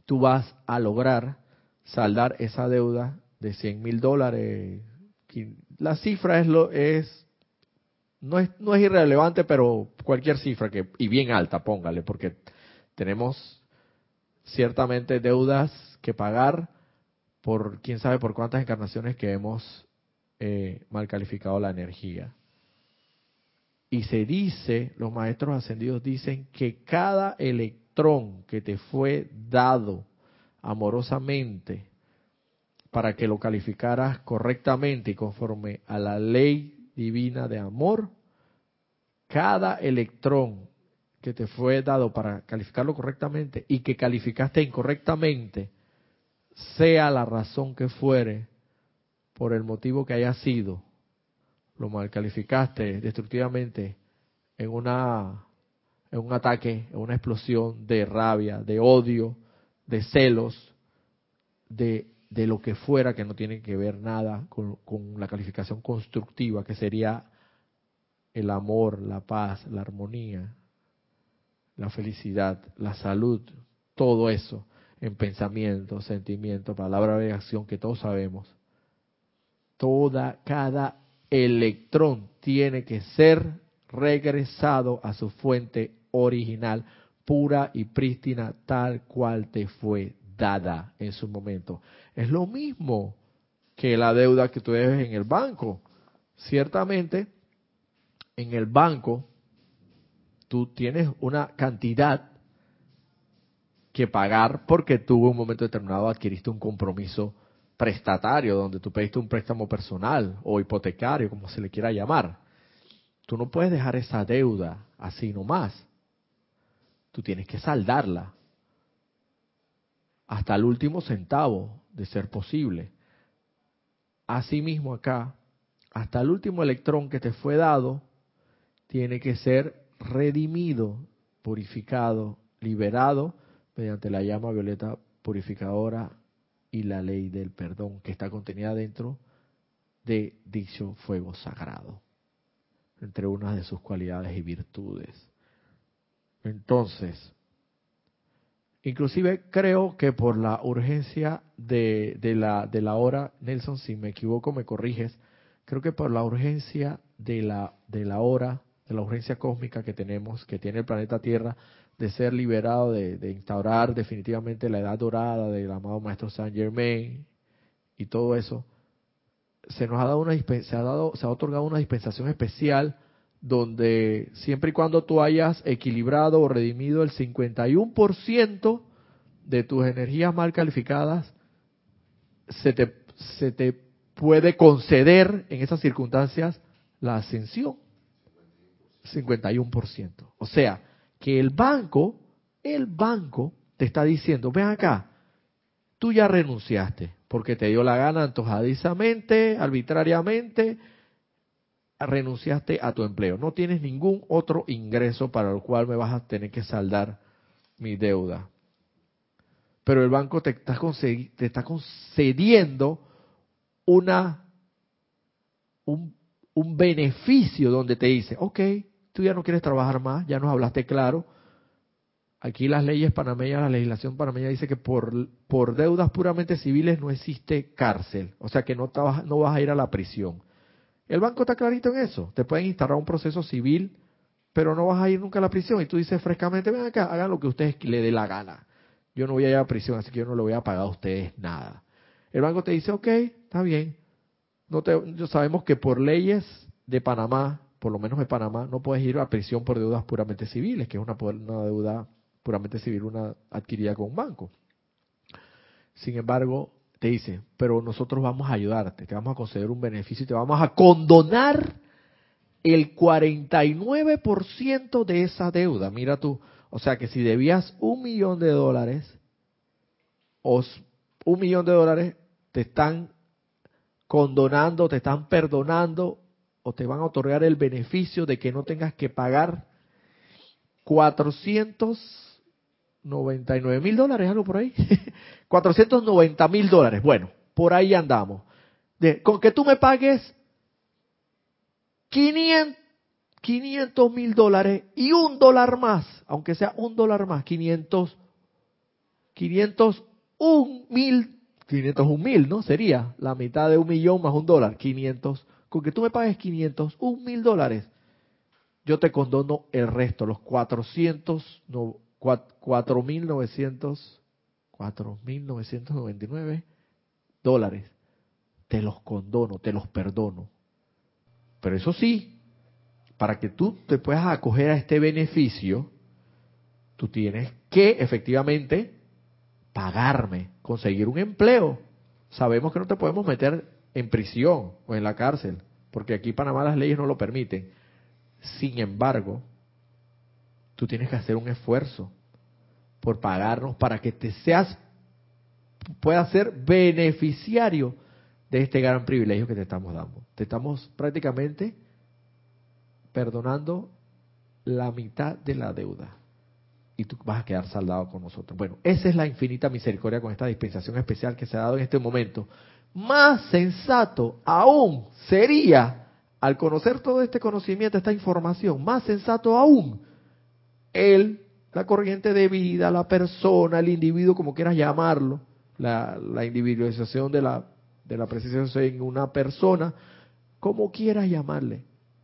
tú vas a lograr saldar esa deuda de 100 mil dólares? La cifra es lo es no es no es irrelevante, pero cualquier cifra que y bien alta, póngale, porque tenemos ciertamente deudas que pagar por quién sabe por cuántas encarnaciones que hemos eh, mal calificado la energía. Y se dice, los maestros ascendidos dicen que cada electrón que te fue dado amorosamente para que lo calificaras correctamente y conforme a la ley divina de amor, cada electrón que te fue dado para calificarlo correctamente y que calificaste incorrectamente, sea la razón que fuere, por el motivo que haya sido, lo mal calificaste destructivamente en una en un ataque, en una explosión de rabia, de odio, de celos, de, de lo que fuera que no tiene que ver nada con, con la calificación constructiva, que sería el amor, la paz, la armonía, la felicidad, la salud, todo eso en pensamiento, sentimiento, palabra de acción que todos sabemos Toda, cada electrón tiene que ser regresado a su fuente original, pura y prístina, tal cual te fue dada en su momento. Es lo mismo que la deuda que tú debes en el banco. Ciertamente, en el banco, tú tienes una cantidad que pagar porque en un momento determinado adquiriste un compromiso prestatario, donde tú pediste un préstamo personal o hipotecario, como se le quiera llamar. Tú no puedes dejar esa deuda así nomás. Tú tienes que saldarla hasta el último centavo de ser posible. Asimismo acá, hasta el último electrón que te fue dado, tiene que ser redimido, purificado, liberado mediante la llama violeta purificadora y la ley del perdón que está contenida dentro de dicho fuego sagrado, entre unas de sus cualidades y virtudes. Entonces, inclusive creo que por la urgencia de, de, la, de la hora, Nelson, si me equivoco me corriges, creo que por la urgencia de la, de la hora, de la urgencia cósmica que tenemos, que tiene el planeta Tierra, de ser liberado, de, instaurar definitivamente la edad dorada del amado Maestro Saint Germain y todo eso, se nos ha dado una se se ha otorgado una dispensación especial donde siempre y cuando tú hayas equilibrado o redimido el 51% de tus energías mal calificadas, se te, se te puede conceder en esas circunstancias la ascensión. 51%. O sea, que el banco, el banco te está diciendo, ven acá, tú ya renunciaste, porque te dio la gana antojadizamente, arbitrariamente, renunciaste a tu empleo. No tienes ningún otro ingreso para el cual me vas a tener que saldar mi deuda. Pero el banco te está, te está concediendo una, un, un beneficio donde te dice, ok, tú ya no quieres trabajar más, ya nos hablaste claro. Aquí las leyes panameñas, la legislación panameña dice que por, por deudas puramente civiles no existe cárcel, o sea que no, no vas a ir a la prisión. El banco está clarito en eso, te pueden instalar un proceso civil, pero no vas a ir nunca a la prisión. Y tú dices frescamente, ven acá, hagan lo que ustedes le dé la gana. Yo no voy a ir a prisión, así que yo no le voy a pagar a ustedes nada. El banco te dice, ok, está bien. No te, sabemos que por leyes de Panamá por lo menos en Panamá, no puedes ir a prisión por deudas puramente civiles, que es una, una deuda puramente civil, una adquirida con un banco. Sin embargo, te dice, pero nosotros vamos a ayudarte, te vamos a conceder un beneficio y te vamos a condonar el 49% de esa deuda. Mira tú, o sea que si debías un millón de dólares, o un millón de dólares, te están condonando, te están perdonando o te van a otorgar el beneficio de que no tengas que pagar 499 mil dólares, algo por ahí. <laughs> 490 mil dólares. Bueno, por ahí andamos. Con que tú me pagues 500 mil dólares y un dólar más, aunque sea un dólar más, 500, 501 mil, 501 mil, ¿no? Sería la mitad de un millón más un dólar, 500 con que tú me pagues 500, un mil dólares, yo te condono el resto, los 400, no, 4.900, 4.999 dólares. Te los condono, te los perdono. Pero eso sí, para que tú te puedas acoger a este beneficio, tú tienes que efectivamente pagarme, conseguir un empleo. Sabemos que no te podemos meter en prisión o en la cárcel, porque aquí Panamá las leyes no lo permiten. Sin embargo, tú tienes que hacer un esfuerzo por pagarnos para que te seas puedas ser beneficiario de este gran privilegio que te estamos dando. Te estamos prácticamente perdonando la mitad de la deuda y tú vas a quedar saldado con nosotros. Bueno, esa es la infinita misericordia con esta dispensación especial que se ha dado en este momento más sensato aún sería, al conocer todo este conocimiento, esta información, más sensato aún, él, la corriente de vida, la persona, el individuo, como quieras llamarlo, la, individualización de la de la presencia en una persona, como quieras llamarle,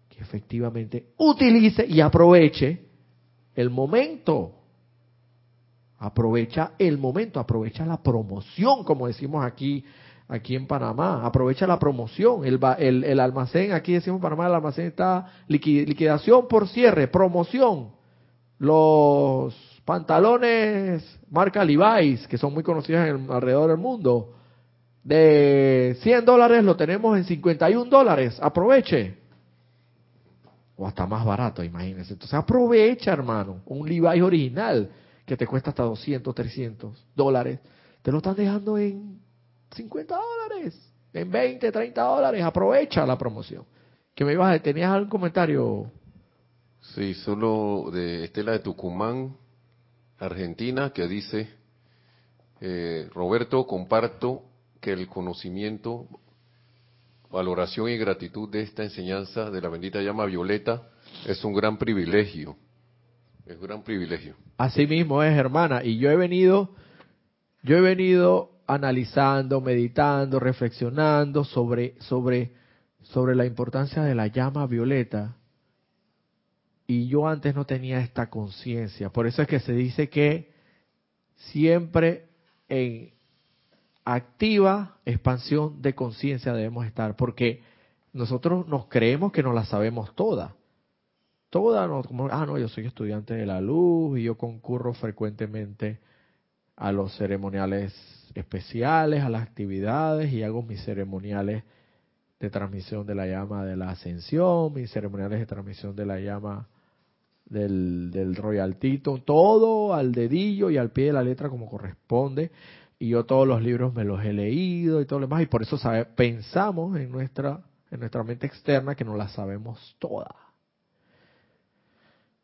que efectivamente utilice y aproveche el momento. Aprovecha el momento, aprovecha la promoción, como decimos aquí, aquí en Panamá. Aprovecha la promoción. El, el, el almacén, aquí decimos en Panamá, el almacén está liquidación por cierre, promoción. Los pantalones marca Levi's, que son muy conocidos en alrededor del mundo, de 100 dólares lo tenemos en 51 dólares. Aproveche. O hasta más barato, imagínense. Entonces aprovecha, hermano. Un Levi's original que te cuesta hasta 200, 300 dólares. Te lo están dejando en 50 dólares, en 20, 30 dólares. Aprovecha la promoción. Que me ibas a, ¿Tenías algún comentario? Sí, solo de Estela de Tucumán, Argentina, que dice, eh, Roberto, comparto que el conocimiento, valoración y gratitud de esta enseñanza de la bendita llama violeta es un gran privilegio. Es un gran privilegio. Así mismo es, hermana. Y yo he venido, yo he venido analizando, meditando, reflexionando sobre, sobre, sobre la importancia de la llama violeta. Y yo antes no tenía esta conciencia. Por eso es que se dice que siempre en, activa expansión de conciencia debemos estar, porque nosotros nos creemos que no la sabemos toda. Toda, no, ah, no, yo soy estudiante de la luz y yo concurro frecuentemente a los ceremoniales especiales, a las actividades y hago mis ceremoniales de transmisión de la llama de la ascensión, mis ceremoniales de transmisión de la llama del, del royaltito, todo al dedillo y al pie de la letra como corresponde y yo todos los libros me los he leído y todo lo demás y por eso sabe, pensamos en nuestra en nuestra mente externa que no la sabemos toda.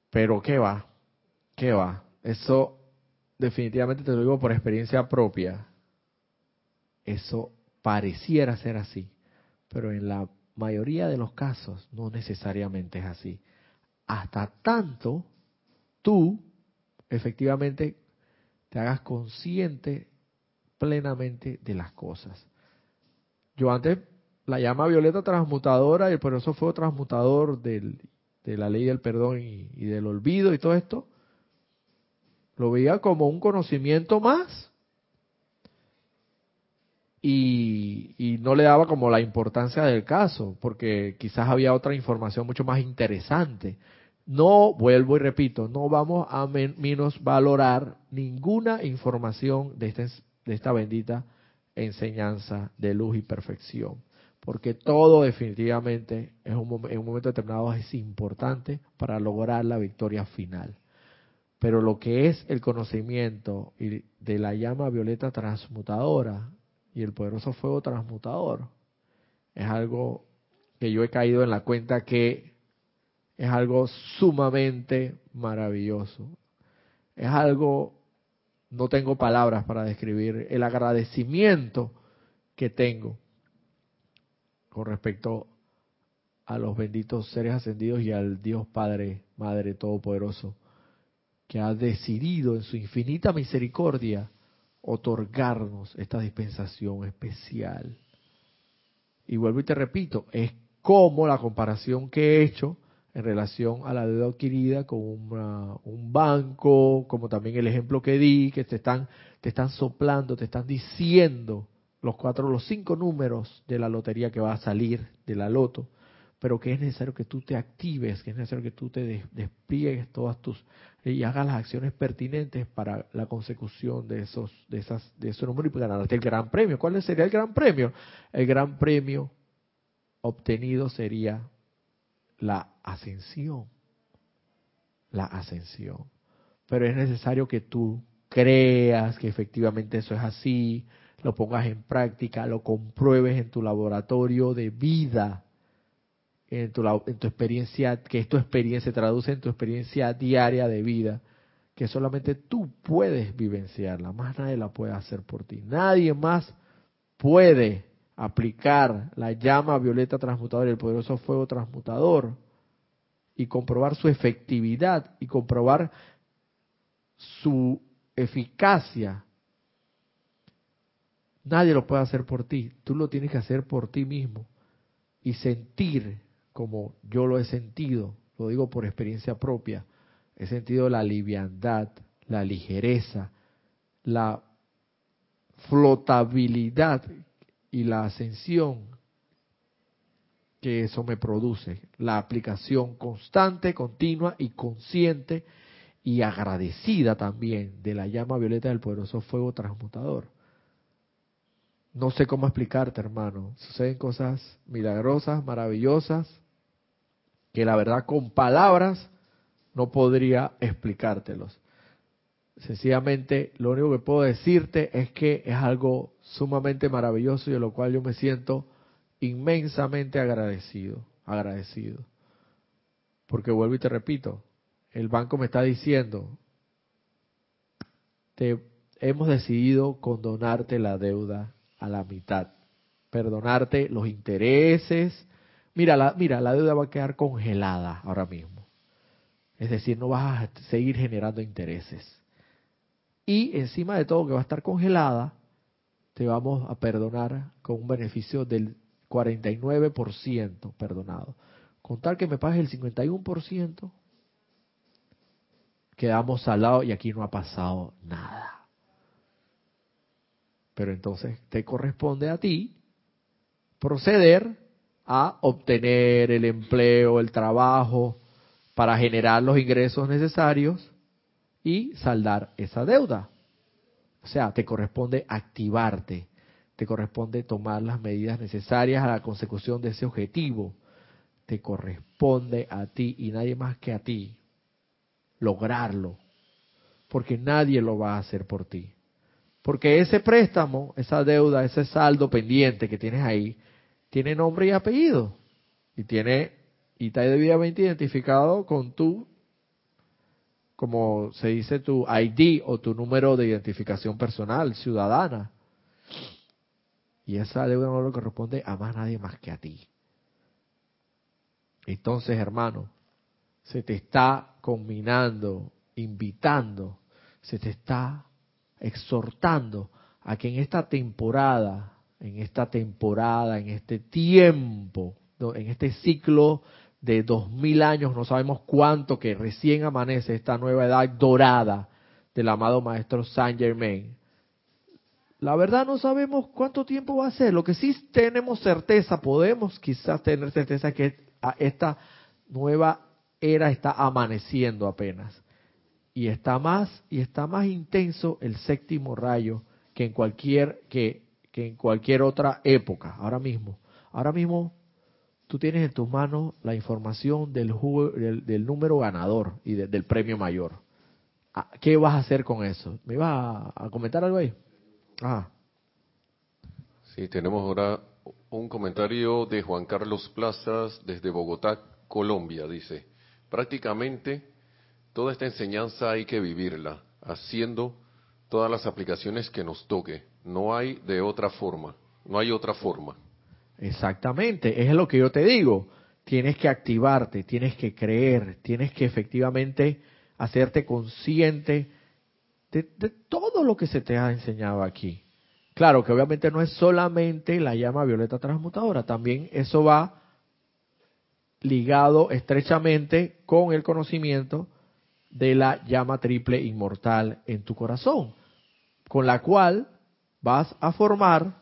Pero qué va, qué va. Eso definitivamente te lo digo por experiencia propia. Eso pareciera ser así, pero en la mayoría de los casos no necesariamente es así. Hasta tanto tú efectivamente te hagas consciente plenamente de las cosas. Yo antes la llama violeta transmutadora y por eso fue transmutador de la ley del perdón y, del olvido y todo esto, lo veía como un conocimiento más y, no le daba como la importancia del caso, porque quizás había otra información mucho más interesante. No, vuelvo y repito, no vamos a menos valorar ninguna información de este de esta bendita enseñanza de luz y perfección. Porque todo definitivamente es un, en un momento determinado es importante para lograr la victoria final. Pero lo que es el conocimiento de la llama violeta transmutadora y el poderoso fuego transmutador es algo que yo he caído en la cuenta que es algo sumamente maravilloso. Es algo no tengo palabras para describir el agradecimiento que tengo con respecto a los benditos seres ascendidos y al Dios Padre, Madre Todopoderoso, que ha decidido en su infinita misericordia otorgarnos esta dispensación especial. Y vuelvo y te repito, es como la comparación que he hecho en relación a la deuda adquirida con un banco, como también el ejemplo que di, que te están, te están soplando, te están diciendo los cuatro, los cinco números de la lotería que va a salir de la loto, pero que es necesario que tú te actives, que es necesario que tú te despliegues todas tus y hagas las acciones pertinentes para la consecución de esos, de esas, de esos números y ganarte el gran premio. ¿Cuál sería el gran premio? El gran premio obtenido sería la ascensión. La ascensión. Pero es necesario que tú creas que efectivamente eso es así, lo pongas en práctica, lo compruebes en tu laboratorio de vida, en tu, en tu experiencia, que es tu experiencia, se traduce en tu experiencia diaria de vida, que solamente tú puedes vivenciarla, más nadie la puede hacer por ti. Nadie más puede aplicar la llama violeta transmutadora y el poderoso fuego transmutador y comprobar su efectividad y comprobar su eficacia Nadie lo puede hacer por ti, tú lo tienes que hacer por ti mismo y sentir como yo lo he sentido, lo digo por experiencia propia, he sentido la liviandad, la ligereza, la flotabilidad y la ascensión que eso me produce, la aplicación constante, continua y consciente y agradecida también de la llama violeta del poderoso fuego transmutador. No sé cómo explicarte, hermano. Suceden cosas milagrosas, maravillosas, que la verdad con palabras no podría explicártelos. Sencillamente, lo único que puedo decirte es que es algo sumamente maravilloso y de lo cual yo me siento inmensamente agradecido, agradecido. Porque vuelvo y te repito, el banco me está diciendo, te hemos decidido condonarte la deuda a la mitad, perdonarte los intereses. Mira, la, mira, la deuda va a quedar congelada ahora mismo. Es decir, no vas a seguir generando intereses. Y encima de todo que va a estar congelada, te vamos a perdonar con un beneficio del 49% perdonado. Con tal que me pagues el 51%, quedamos al lado y aquí no ha pasado nada. Pero entonces te corresponde a ti proceder a obtener el empleo, el trabajo, para generar los ingresos necesarios y saldar esa deuda. O sea, te corresponde activarte, te corresponde tomar las medidas necesarias a la consecución de ese objetivo. Te corresponde a ti y nadie más que a ti lograrlo, porque nadie lo va a hacer por ti. Porque ese préstamo, esa deuda, ese saldo pendiente que tienes ahí, tiene nombre y apellido y tiene y está debidamente identificado con tu como se dice tu ID o tu número de identificación personal ciudadana. Y esa deuda no le corresponde a más nadie más que a ti. Entonces, hermano, se te está combinando, invitando, se te está exhortando a que en esta temporada, en esta temporada, en este tiempo, en este ciclo de dos mil años, no sabemos cuánto que recién amanece esta nueva edad dorada del amado maestro Saint Germain, la verdad no sabemos cuánto tiempo va a ser. Lo que sí tenemos certeza, podemos quizás tener certeza que esta nueva era está amaneciendo apenas. Y está más y está más intenso el séptimo rayo que en cualquier que, que en cualquier otra época, ahora mismo. Ahora mismo tú tienes en tus manos la información del, del, número ganador y del premio mayor. Ah, ¿Qué vas a hacer con eso? ¿Me ibas a comentar algo ahí? Ah. Sí, tenemos ahora un comentario de Juan Carlos Plazas desde Bogotá, Colombia. Dice, prácticamente toda esta enseñanza hay que vivirla, haciendo todas las aplicaciones que nos toque. No hay de otra forma, no hay otra forma. Exactamente, es lo que yo te digo. Tienes que activarte, tienes que creer, tienes que efectivamente hacerte consciente de, todo lo que se te ha enseñado aquí. Claro que obviamente no es solamente la llama violeta transmutadora, también eso va ligado estrechamente con el conocimiento de la llama triple inmortal en tu corazón, con la cual vas a formar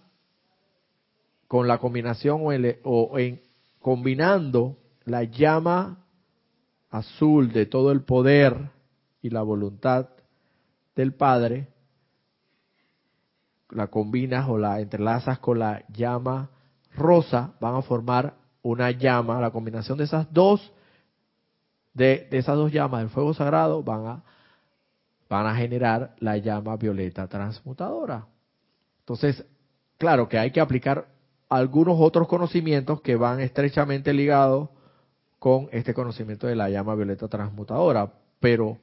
con la combinación o, en combinando la llama azul de todo el poder y la voluntad del Padre, la combinas o la entrelazas con la llama rosa, van a formar una llama, la combinación de esas dos, de, esas dos llamas del fuego sagrado van a, van a generar la llama violeta transmutadora. Entonces, claro que hay que aplicar algunos otros conocimientos que van estrechamente ligados con este conocimiento de la llama violeta transmutadora, pero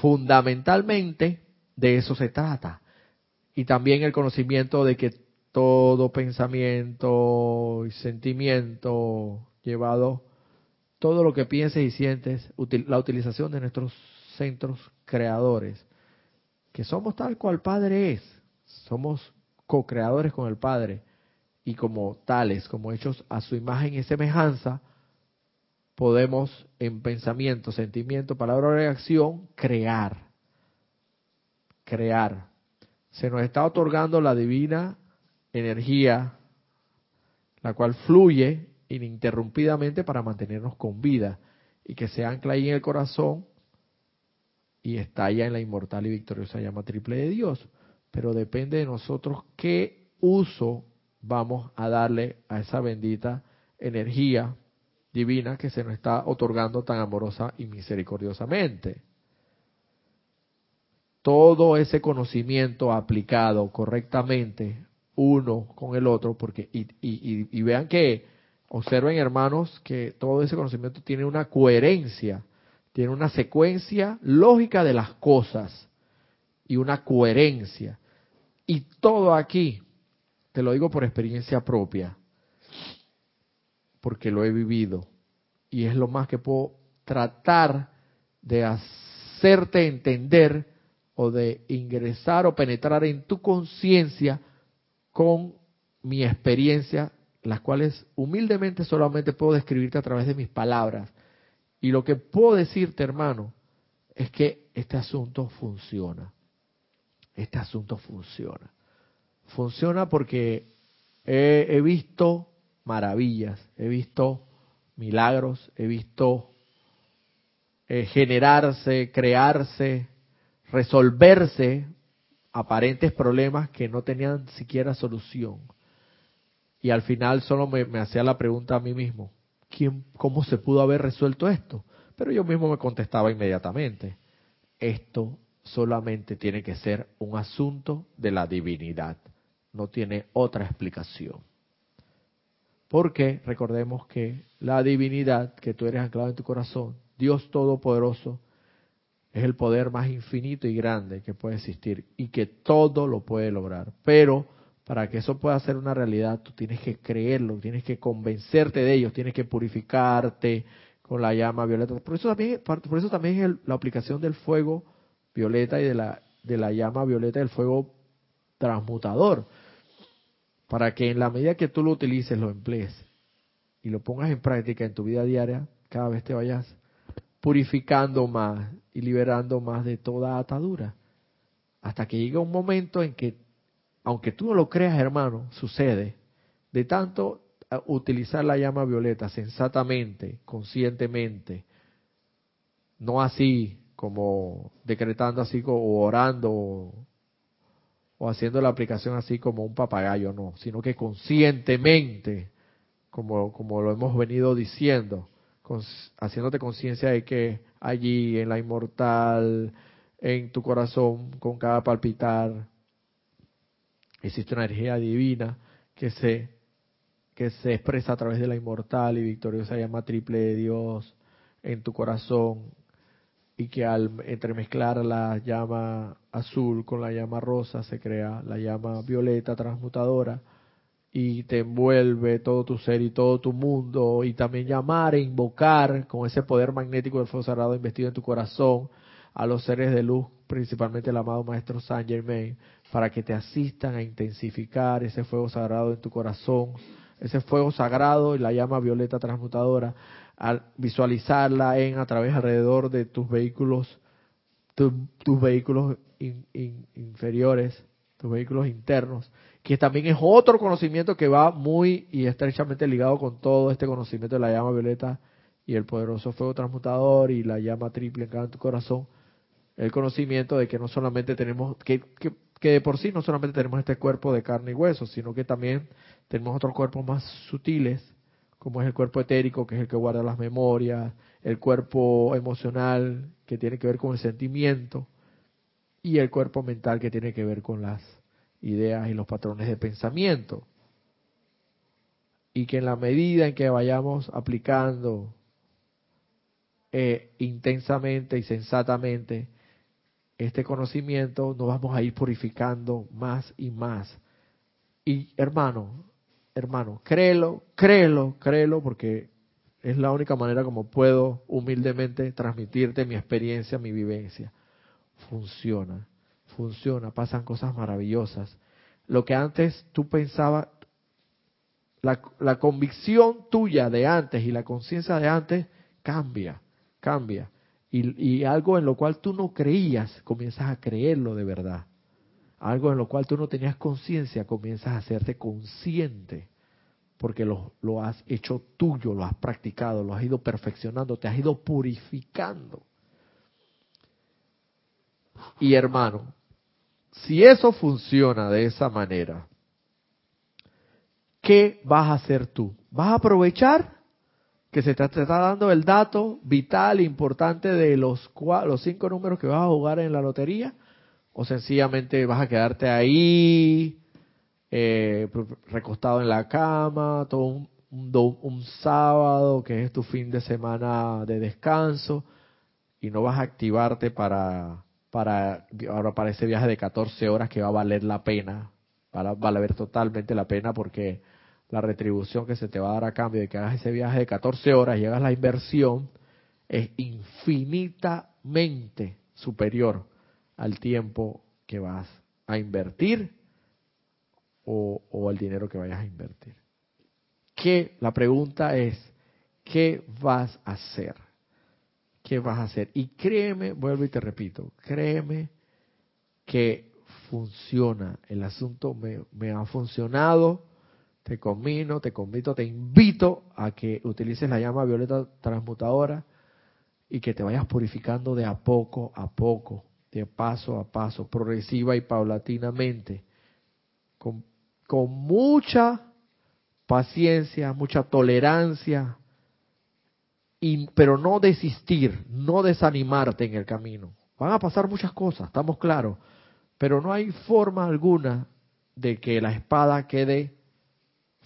Fundamentalmente de eso se trata. Y también el conocimiento de que todo pensamiento y sentimiento llevado, todo lo que pienses y sientes, la utilización de nuestros centros creadores, que somos tal cual Padre es, somos co-creadores con el Padre y como tales, como hechos a su imagen y semejanza, podemos en pensamiento, sentimiento, palabra o reacción crear. Crear. Se nos está otorgando la divina energía, la cual fluye ininterrumpidamente para mantenernos con vida y que se ancla ahí en el corazón y estalla en la inmortal y victoriosa llama triple de Dios. Pero depende de nosotros qué uso vamos a darle a esa bendita energía divina que se nos está otorgando tan amorosa y misericordiosamente. Todo ese conocimiento aplicado correctamente uno con el otro, porque y, y, y vean que observen hermanos que todo ese conocimiento tiene una coherencia, tiene una secuencia lógica de las cosas y una coherencia. Y todo aquí, te lo digo por experiencia propia, porque lo he vivido. Y es lo más que puedo tratar de hacerte entender o de ingresar o penetrar en tu conciencia con mi experiencia, las cuales humildemente solamente puedo describirte a través de mis palabras. Y lo que puedo decirte, hermano, es que este asunto funciona. Este asunto funciona. Funciona porque he, visto maravillas, he visto milagros, he visto eh, generarse, crearse, resolverse aparentes problemas que no tenían siquiera solución. Y al final solo me, hacía la pregunta a mí mismo, ¿quién, ¿cómo se pudo haber resuelto esto? Pero yo mismo me contestaba inmediatamente, esto solamente tiene que ser un asunto de la divinidad, no tiene otra explicación. Porque recordemos que la divinidad que tú eres anclado en tu corazón, Dios Todopoderoso, es el poder más infinito y grande que puede existir y que todo lo puede lograr. Pero para que eso pueda ser una realidad, tú tienes que creerlo, tienes que convencerte de ello, tienes que purificarte con la llama violeta. Por eso también, por eso también es la aplicación del fuego violeta y de la, de la llama violeta del fuego transmutador para que en la medida que tú lo utilices, lo emplees y lo pongas en práctica en tu vida diaria, cada vez te vayas purificando más y liberando más de toda atadura. Hasta que llegue un momento en que, aunque tú no lo creas, hermano, sucede. De tanto utilizar la llama violeta sensatamente, conscientemente, no así como decretando así o orando o haciendo la aplicación así como un papagayo, no, sino que conscientemente, como, como lo hemos venido diciendo, haciéndote conciencia de que allí en la inmortal, en tu corazón, con cada palpitar, existe una energía divina que se, que se expresa a través de la inmortal y victoriosa llama triple de Dios en tu corazón, y que al entremezclar la llama azul con la llama rosa se crea la llama violeta transmutadora y te envuelve todo tu ser y todo tu mundo y también llamar e invocar con ese poder magnético del fuego sagrado investido en tu corazón a los seres de luz, principalmente el amado Maestro Saint Germain, para que te asistan a intensificar ese fuego sagrado en tu corazón, ese fuego sagrado y la llama violeta transmutadora al visualizarla en a través alrededor de tus vehículos, tus vehículos inferiores, tus vehículos internos, que también es otro conocimiento que va muy y estrechamente ligado con todo este conocimiento de la llama violeta y el poderoso fuego transmutador y la llama triple en cada tu corazón, el conocimiento de que no solamente tenemos, que, que, que de por sí no solamente tenemos este cuerpo de carne y hueso, sino que también tenemos otros cuerpos más sutiles como es el cuerpo etérico, que es el que guarda las memorias, el cuerpo emocional, que tiene que ver con el sentimiento, y el cuerpo mental, que tiene que ver con las ideas y los patrones de pensamiento. Y que en la medida en que vayamos aplicando eh, intensamente y sensatamente este conocimiento, nos vamos a ir purificando más y más. Y hermano, hermano, créelo, créelo, créelo, porque es la única manera como puedo humildemente transmitirte mi experiencia, mi vivencia. Funciona, funciona, pasan cosas maravillosas. lo que antes tú pensabas, la, la convicción tuya de antes y la conciencia de antes cambia, cambia. Y, y, algo en lo cual tú no creías, comienzas a creerlo de verdad. Algo en lo cual tú no tenías conciencia, comienzas a hacerte consciente, porque lo, lo has hecho tuyo, lo has practicado, lo has ido perfeccionando, te has ido purificando. Y hermano, si eso funciona de esa manera, ¿qué vas a hacer tú? ¿Vas a aprovechar que se te, está dando el dato vital, importante de los, los cinco números que vas a jugar en la lotería? ¿O sencillamente vas a quedarte ahí, eh, recostado en la cama, todo un, sábado que es tu fin de semana de descanso, y no vas a activarte para para para ese viaje de 14 horas que va a valer la pena, va a valer totalmente la pena porque la retribución que se te va a dar a cambio de que hagas ese viaje de 14 horas y hagas la inversión es infinitamente superior al tiempo que vas a invertir o, el dinero que vayas a invertir. ¿Qué? La pregunta es, ¿qué vas a hacer? ¿qué vas a hacer? Y créeme, vuelvo y te repito, créeme que funciona. El asunto me, ha funcionado. Te conmino, te convito, te invito a que utilices la llama violeta transmutadora y que te vayas purificando de a poco a poco, de paso a paso, progresiva y paulatinamente, con, con mucha paciencia, mucha tolerancia, pero no desistir, no desanimarte en el camino. Van a pasar muchas cosas, estamos claros, pero no hay forma alguna de que la espada quede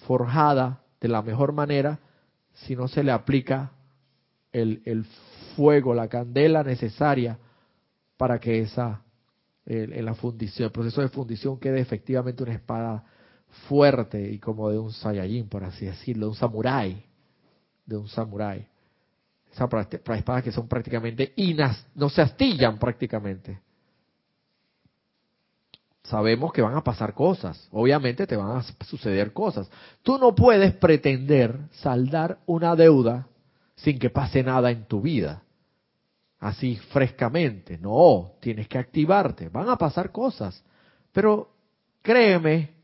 forjada de la mejor manera si no se le aplica el, el fuego, la candela necesaria para que esa, la fundición, el proceso de fundición quede efectivamente una espada fuerte y como de un Saiyajin, por así decirlo, de un samurái, de un samurái esas espadas que son prácticamente inas, no se astillan prácticamente. Sabemos que van a pasar cosas, obviamente te van a suceder cosas. Tú no puedes pretender saldar una deuda sin que pase nada en tu vida, así frescamente. No, tienes que activarte, van a pasar cosas. Pero créeme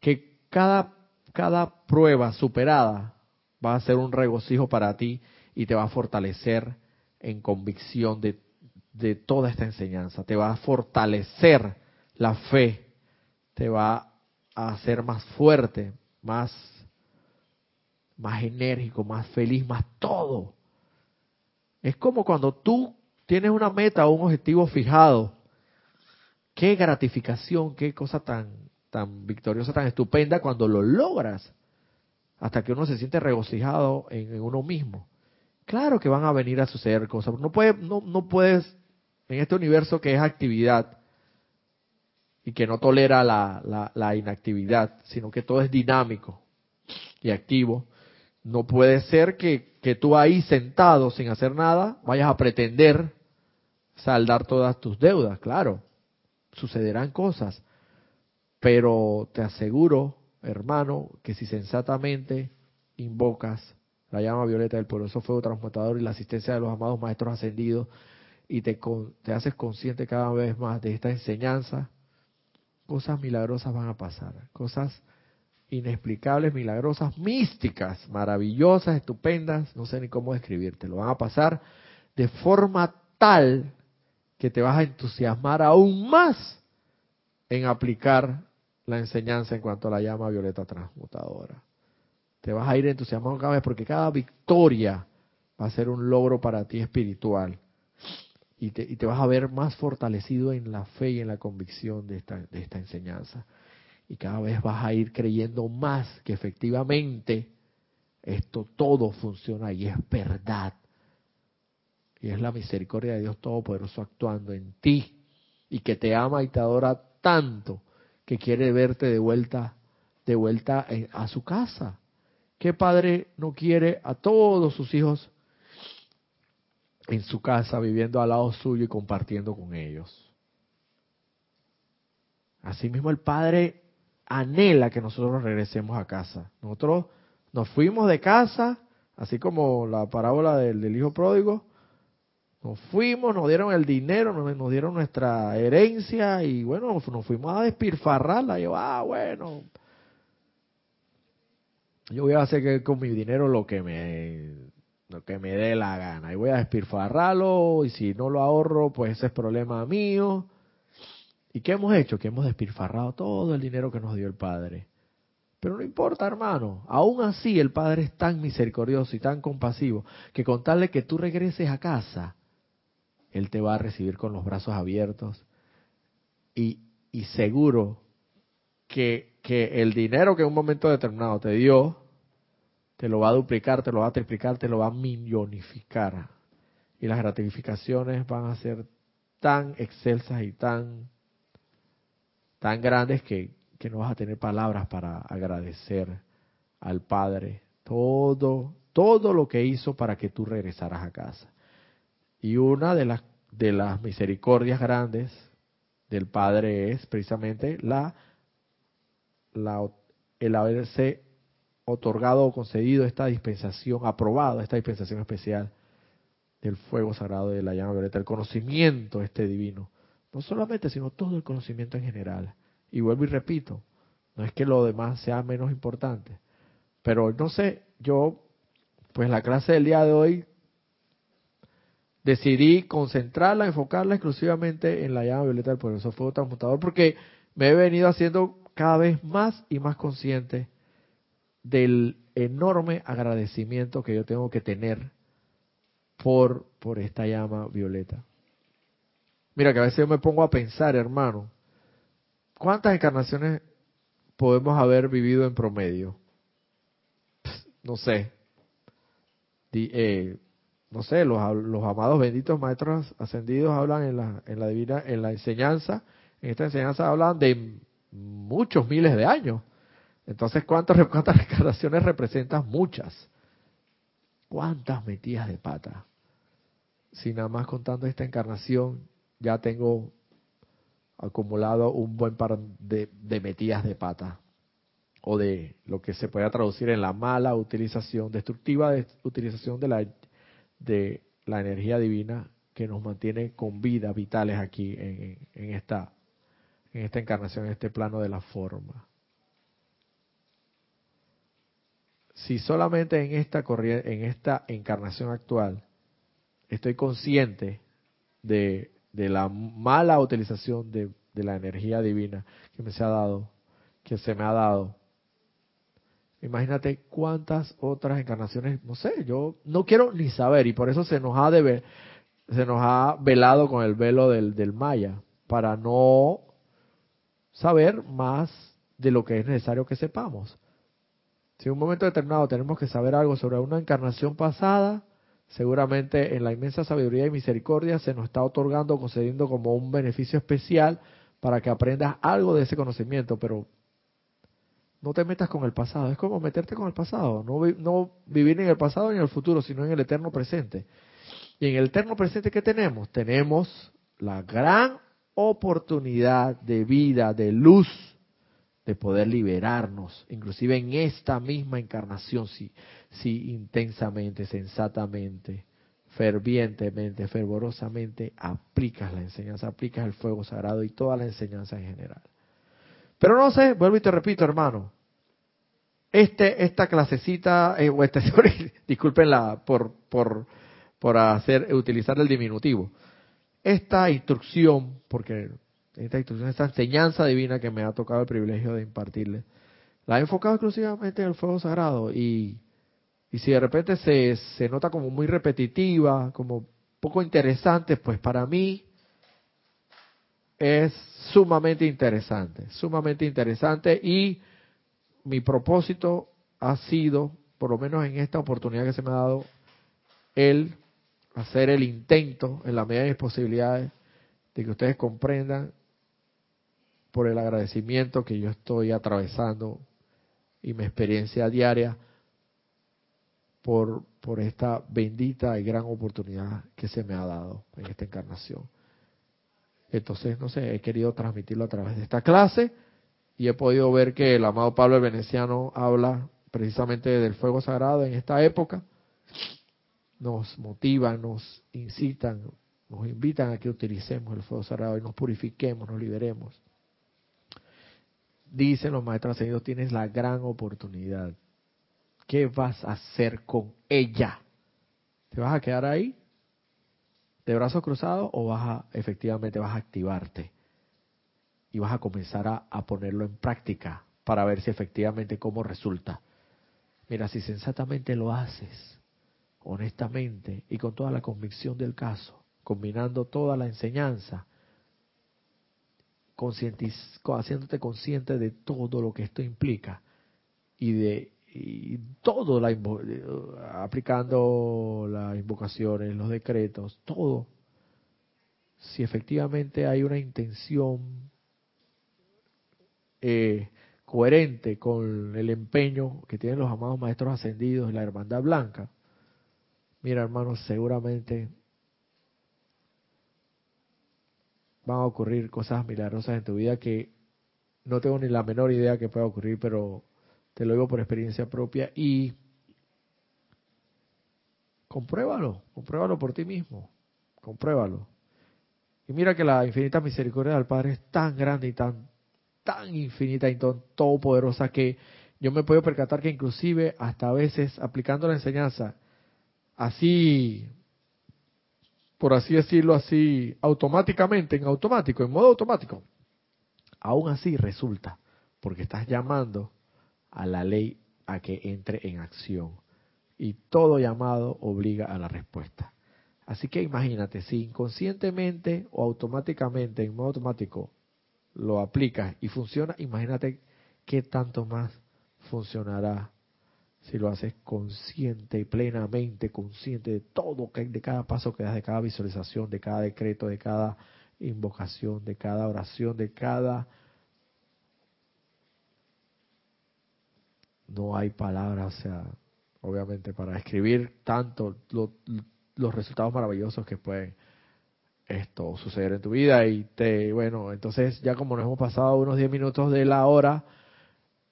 que cada, cada prueba superada va a ser un regocijo para ti y te va a fortalecer en convicción de, de toda esta enseñanza. Te va a fortalecer la fe, te va a hacer más fuerte, más, más enérgico, más feliz, más todo. Es como cuando tú tienes una meta o un objetivo fijado. Qué gratificación, qué cosa tan, tan victoriosa, tan estupenda cuando lo logras. Hasta que uno se siente regocijado en uno mismo. Claro que van a venir a suceder cosas. No, puede, no, no puedes, en este universo que es actividad y que no tolera la, la, inactividad, sino que todo es dinámico y activo, no puede ser que, que tú ahí sentado sin hacer nada vayas a pretender saldar todas tus deudas. Claro, sucederán cosas, pero te aseguro, hermano, que si sensatamente invocas la llama violeta del poderoso fuego transmutador y la asistencia de los amados maestros ascendidos y te, te haces consciente cada vez más de esta enseñanza, cosas milagrosas van a pasar, cosas inexplicables, milagrosas, místicas, maravillosas, estupendas, no sé ni cómo describirte, lo van a pasar de forma tal que te vas a entusiasmar aún más en aplicar la enseñanza en cuanto a la llama violeta transmutadora. Te vas a ir entusiasmado cada vez porque cada victoria va a ser un logro para ti espiritual. Y te, y te vas a ver más fortalecido en la fe y en la convicción de esta, de esta enseñanza. Y cada vez vas a ir creyendo más que efectivamente esto todo funciona y es verdad. Y es la misericordia de Dios Todopoderoso actuando en ti y que te ama y te adora tanto que quiere verte de vuelta, de vuelta a su casa. ¿Qué padre no quiere a todos sus hijos en su casa, viviendo al lado suyo y compartiendo con ellos? Asimismo, el Padre anhela que nosotros regresemos a casa. Nosotros nos fuimos de casa, así como la parábola del, hijo pródigo, nos fuimos, nos dieron el dinero, nos, dieron nuestra herencia y bueno, nos fuimos a despilfarrarla. yo, ah, bueno, yo voy a hacer con mi dinero lo que me lo que me dé la gana y voy a despilfarrarlo y si no lo ahorro pues ese es problema mío y qué hemos hecho que hemos despilfarrado todo el dinero que nos dio el padre. Pero no importa hermano. Aún así el padre es tan misericordioso y tan compasivo que con tal de que tú regreses a casa él te va a recibir con los brazos abiertos y, seguro que que el dinero que en un momento determinado te dio, te lo va a duplicar, te lo va a triplicar, te lo va a millonificar. Y las gratificaciones van a ser tan excelsas y tan, tan grandes que, que no vas a tener palabras para agradecer al Padre todo, todo lo que hizo para que tú regresaras a casa. Y una de las, de las misericordias grandes del Padre es precisamente la el haberse otorgado o concedido esta dispensación, aprobado esta dispensación especial del fuego sagrado de la llama violeta, el conocimiento este divino. No solamente, sino todo el conocimiento en general. Y vuelvo y repito, no es que lo demás sea menos importante. Pero no sé, yo, pues la clase del día de hoy decidí concentrarla, enfocarla exclusivamente en la llama violeta del poderoso fuego transmutador, porque me he venido haciendo cada vez más y más consciente del enorme agradecimiento que yo tengo que tener por, por esta llama violeta. Mira que a veces yo me pongo a pensar, hermano, ¿cuántas encarnaciones podemos haber vivido en promedio? no sé. Eh, no sé, los, los amados benditos maestros ascendidos hablan en la, en la divina, en la enseñanza, en esta enseñanza hablan de muchos miles de años. Entonces, ¿cuántas, cuántas <laughs> reencarnaciones representan? Muchas. ¿Cuántas metidas de pata? Si nada más contando esta encarnación, ya tengo acumulado un buen par de, metidas de pata. O de lo que se puede traducir en la mala utilización, destructiva de, utilización de la, de la energía divina que nos mantiene con vida, vitales aquí en, en esta en esta encarnación, en este plano de la forma. Si solamente en esta, en esta encarnación actual estoy consciente de, la mala utilización de, de la energía divina que me se ha dado, que se me ha dado, Imagínate cuántas otras encarnaciones, no sé, yo no quiero ni saber y por eso se nos ha de se nos ha velado con el velo del, del Maya para no saber más de lo que es necesario que sepamos. Si en un momento determinado tenemos que saber algo sobre una encarnación pasada, seguramente en la inmensa sabiduría y misericordia se nos está otorgando, concediendo como un beneficio especial para que aprendas algo de ese conocimiento, pero no te metas con el pasado, es como meterte con el pasado, no, no vivir en el pasado ni en el futuro, sino en el eterno presente. Y en el eterno presente que tenemos, tenemos la gran oportunidad de vida, de luz, de poder liberarnos, inclusive en esta misma encarnación, si, si intensamente, sensatamente, fervientemente, fervorosamente aplicas la enseñanza, aplicas el fuego sagrado y toda la enseñanza en general. Pero no sé, vuelvo y te repito, hermano, este, esta clasecita, eh, o este, <laughs> discúlpenla por, por, por hacer, utilizar el diminutivo esta instrucción, porque esta instrucción, esta enseñanza divina que me ha tocado el privilegio de impartirle, la he enfocado exclusivamente en el fuego sagrado y, y si de repente se, se nota como muy repetitiva, como poco interesante, pues para mí es sumamente interesante, sumamente interesante y mi propósito ha sido, por lo menos en esta oportunidad que se me ha dado, el hacer el intento, en la medida de mis posibilidades, de que ustedes comprendan por el agradecimiento que yo estoy atravesando y mi experiencia diaria por, por esta bendita y gran oportunidad que se me ha dado en esta encarnación. Entonces, no sé, he querido transmitirlo a través de esta clase y he podido ver que el amado Pablo el Veneciano habla precisamente del fuego sagrado en esta época, nos motivan, nos incitan, nos invitan a que utilicemos el fuego sagrado y nos purifiquemos, nos liberemos. Dicen los maestros ascendidos, tienes la gran oportunidad. ¿Qué vas a hacer con ella? ¿Te vas a quedar ahí? ¿De brazos cruzados o vas a, efectivamente vas a activarte? Y vas a comenzar a, a ponerlo en práctica para ver si efectivamente cómo resulta. Mira, si sensatamente lo haces, honestamente y con toda la convicción del caso, combinando toda la enseñanza, haciéndote consciente de todo lo que esto implica y de todo, la, aplicando las invocaciones, los decretos, todo. Si efectivamente hay una intención eh, coherente con el empeño que tienen los amados maestros ascendidos la Hermandad Blanca, mira hermanos, seguramente van a ocurrir cosas milagrosas en tu vida que no tengo ni la menor idea que pueda ocurrir, pero te lo digo por experiencia propia y compruébalo, compruébalo por ti mismo, compruébalo. Y mira que la infinita misericordia del Padre es tan grande y tan, tan infinita y tan todopoderosa que yo me puedo percatar que inclusive hasta a veces aplicando la enseñanza así por así decirlo así, automáticamente, en automático, en modo automático. Aún así resulta, porque estás llamando a la ley a que entre en acción. Y todo llamado obliga a la respuesta. Así que imagínate, si inconscientemente o automáticamente, en modo automático, lo aplicas y funciona, imagínate qué tanto más funcionará si lo haces consciente y plenamente, consciente de todo, de cada paso que das, de cada visualización, de cada decreto, de cada invocación, de cada oración, de cada... No hay palabras, o sea, obviamente para escribir tanto los resultados maravillosos que pueden esto suceder en tu vida. Y te, bueno, entonces ya como nos hemos pasado unos 10 minutos de la hora,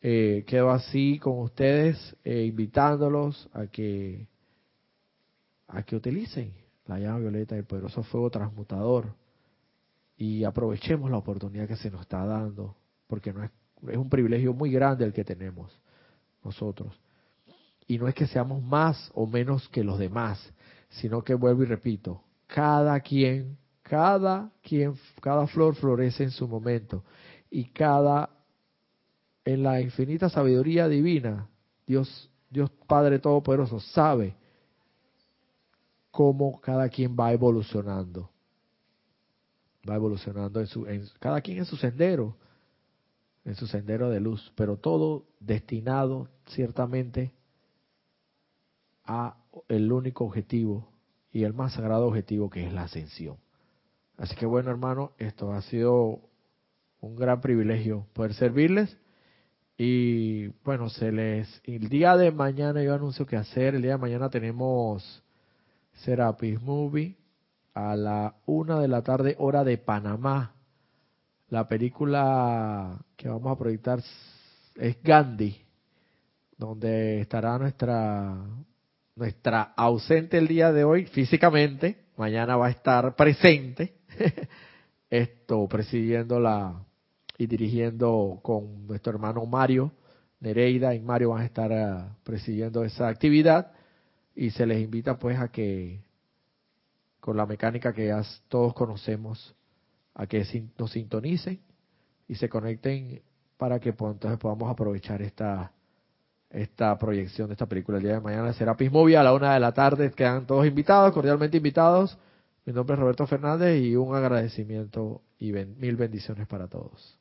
eh, quedo así con ustedes, eh, invitándolos a que a que utilicen la llama violeta del poderoso fuego transmutador. Y aprovechemos la oportunidad que se nos está dando, porque no es, es un privilegio muy grande el que tenemos nosotros. Y no es que seamos más o menos que los demás, sino que vuelvo y repito, cada quien, cada quien, cada flor florece en su momento y cada en la infinita sabiduría divina, Dios, Dios Padre Todopoderoso sabe cómo cada quien va evolucionando. Va evolucionando en su, en, cada quien en su sendero, en su sendero de luz, pero todo destinado ciertamente a el único objetivo y el más sagrado objetivo que es la ascensión. Así que bueno, hermano, esto ha sido un gran privilegio poder servirles y bueno, se les. El día de mañana yo anuncio que hacer. El día de mañana tenemos Serapis Movie a la una de la tarde, hora de Panamá. La película que vamos a proyectar es Gandhi, donde estará nuestra nuestra ausente el día de hoy físicamente. Mañana va a estar presente. <laughs> Esto presidiendo la y dirigiendo con nuestro hermano Mario Nereida y Mario van a estar eh, presidiendo esa actividad y se les invita pues a que con la mecánica que ya todos conocemos a que nos sintonicen y se conecten para que entonces podamos aprovechar esta esta proyección de esta película el día de mañana. Será Pismovia a la una de la tarde. Quedan todos invitados cordialmente invitados. Mi nombre es Roberto Fernández y un agradecimiento y mil bendiciones para todos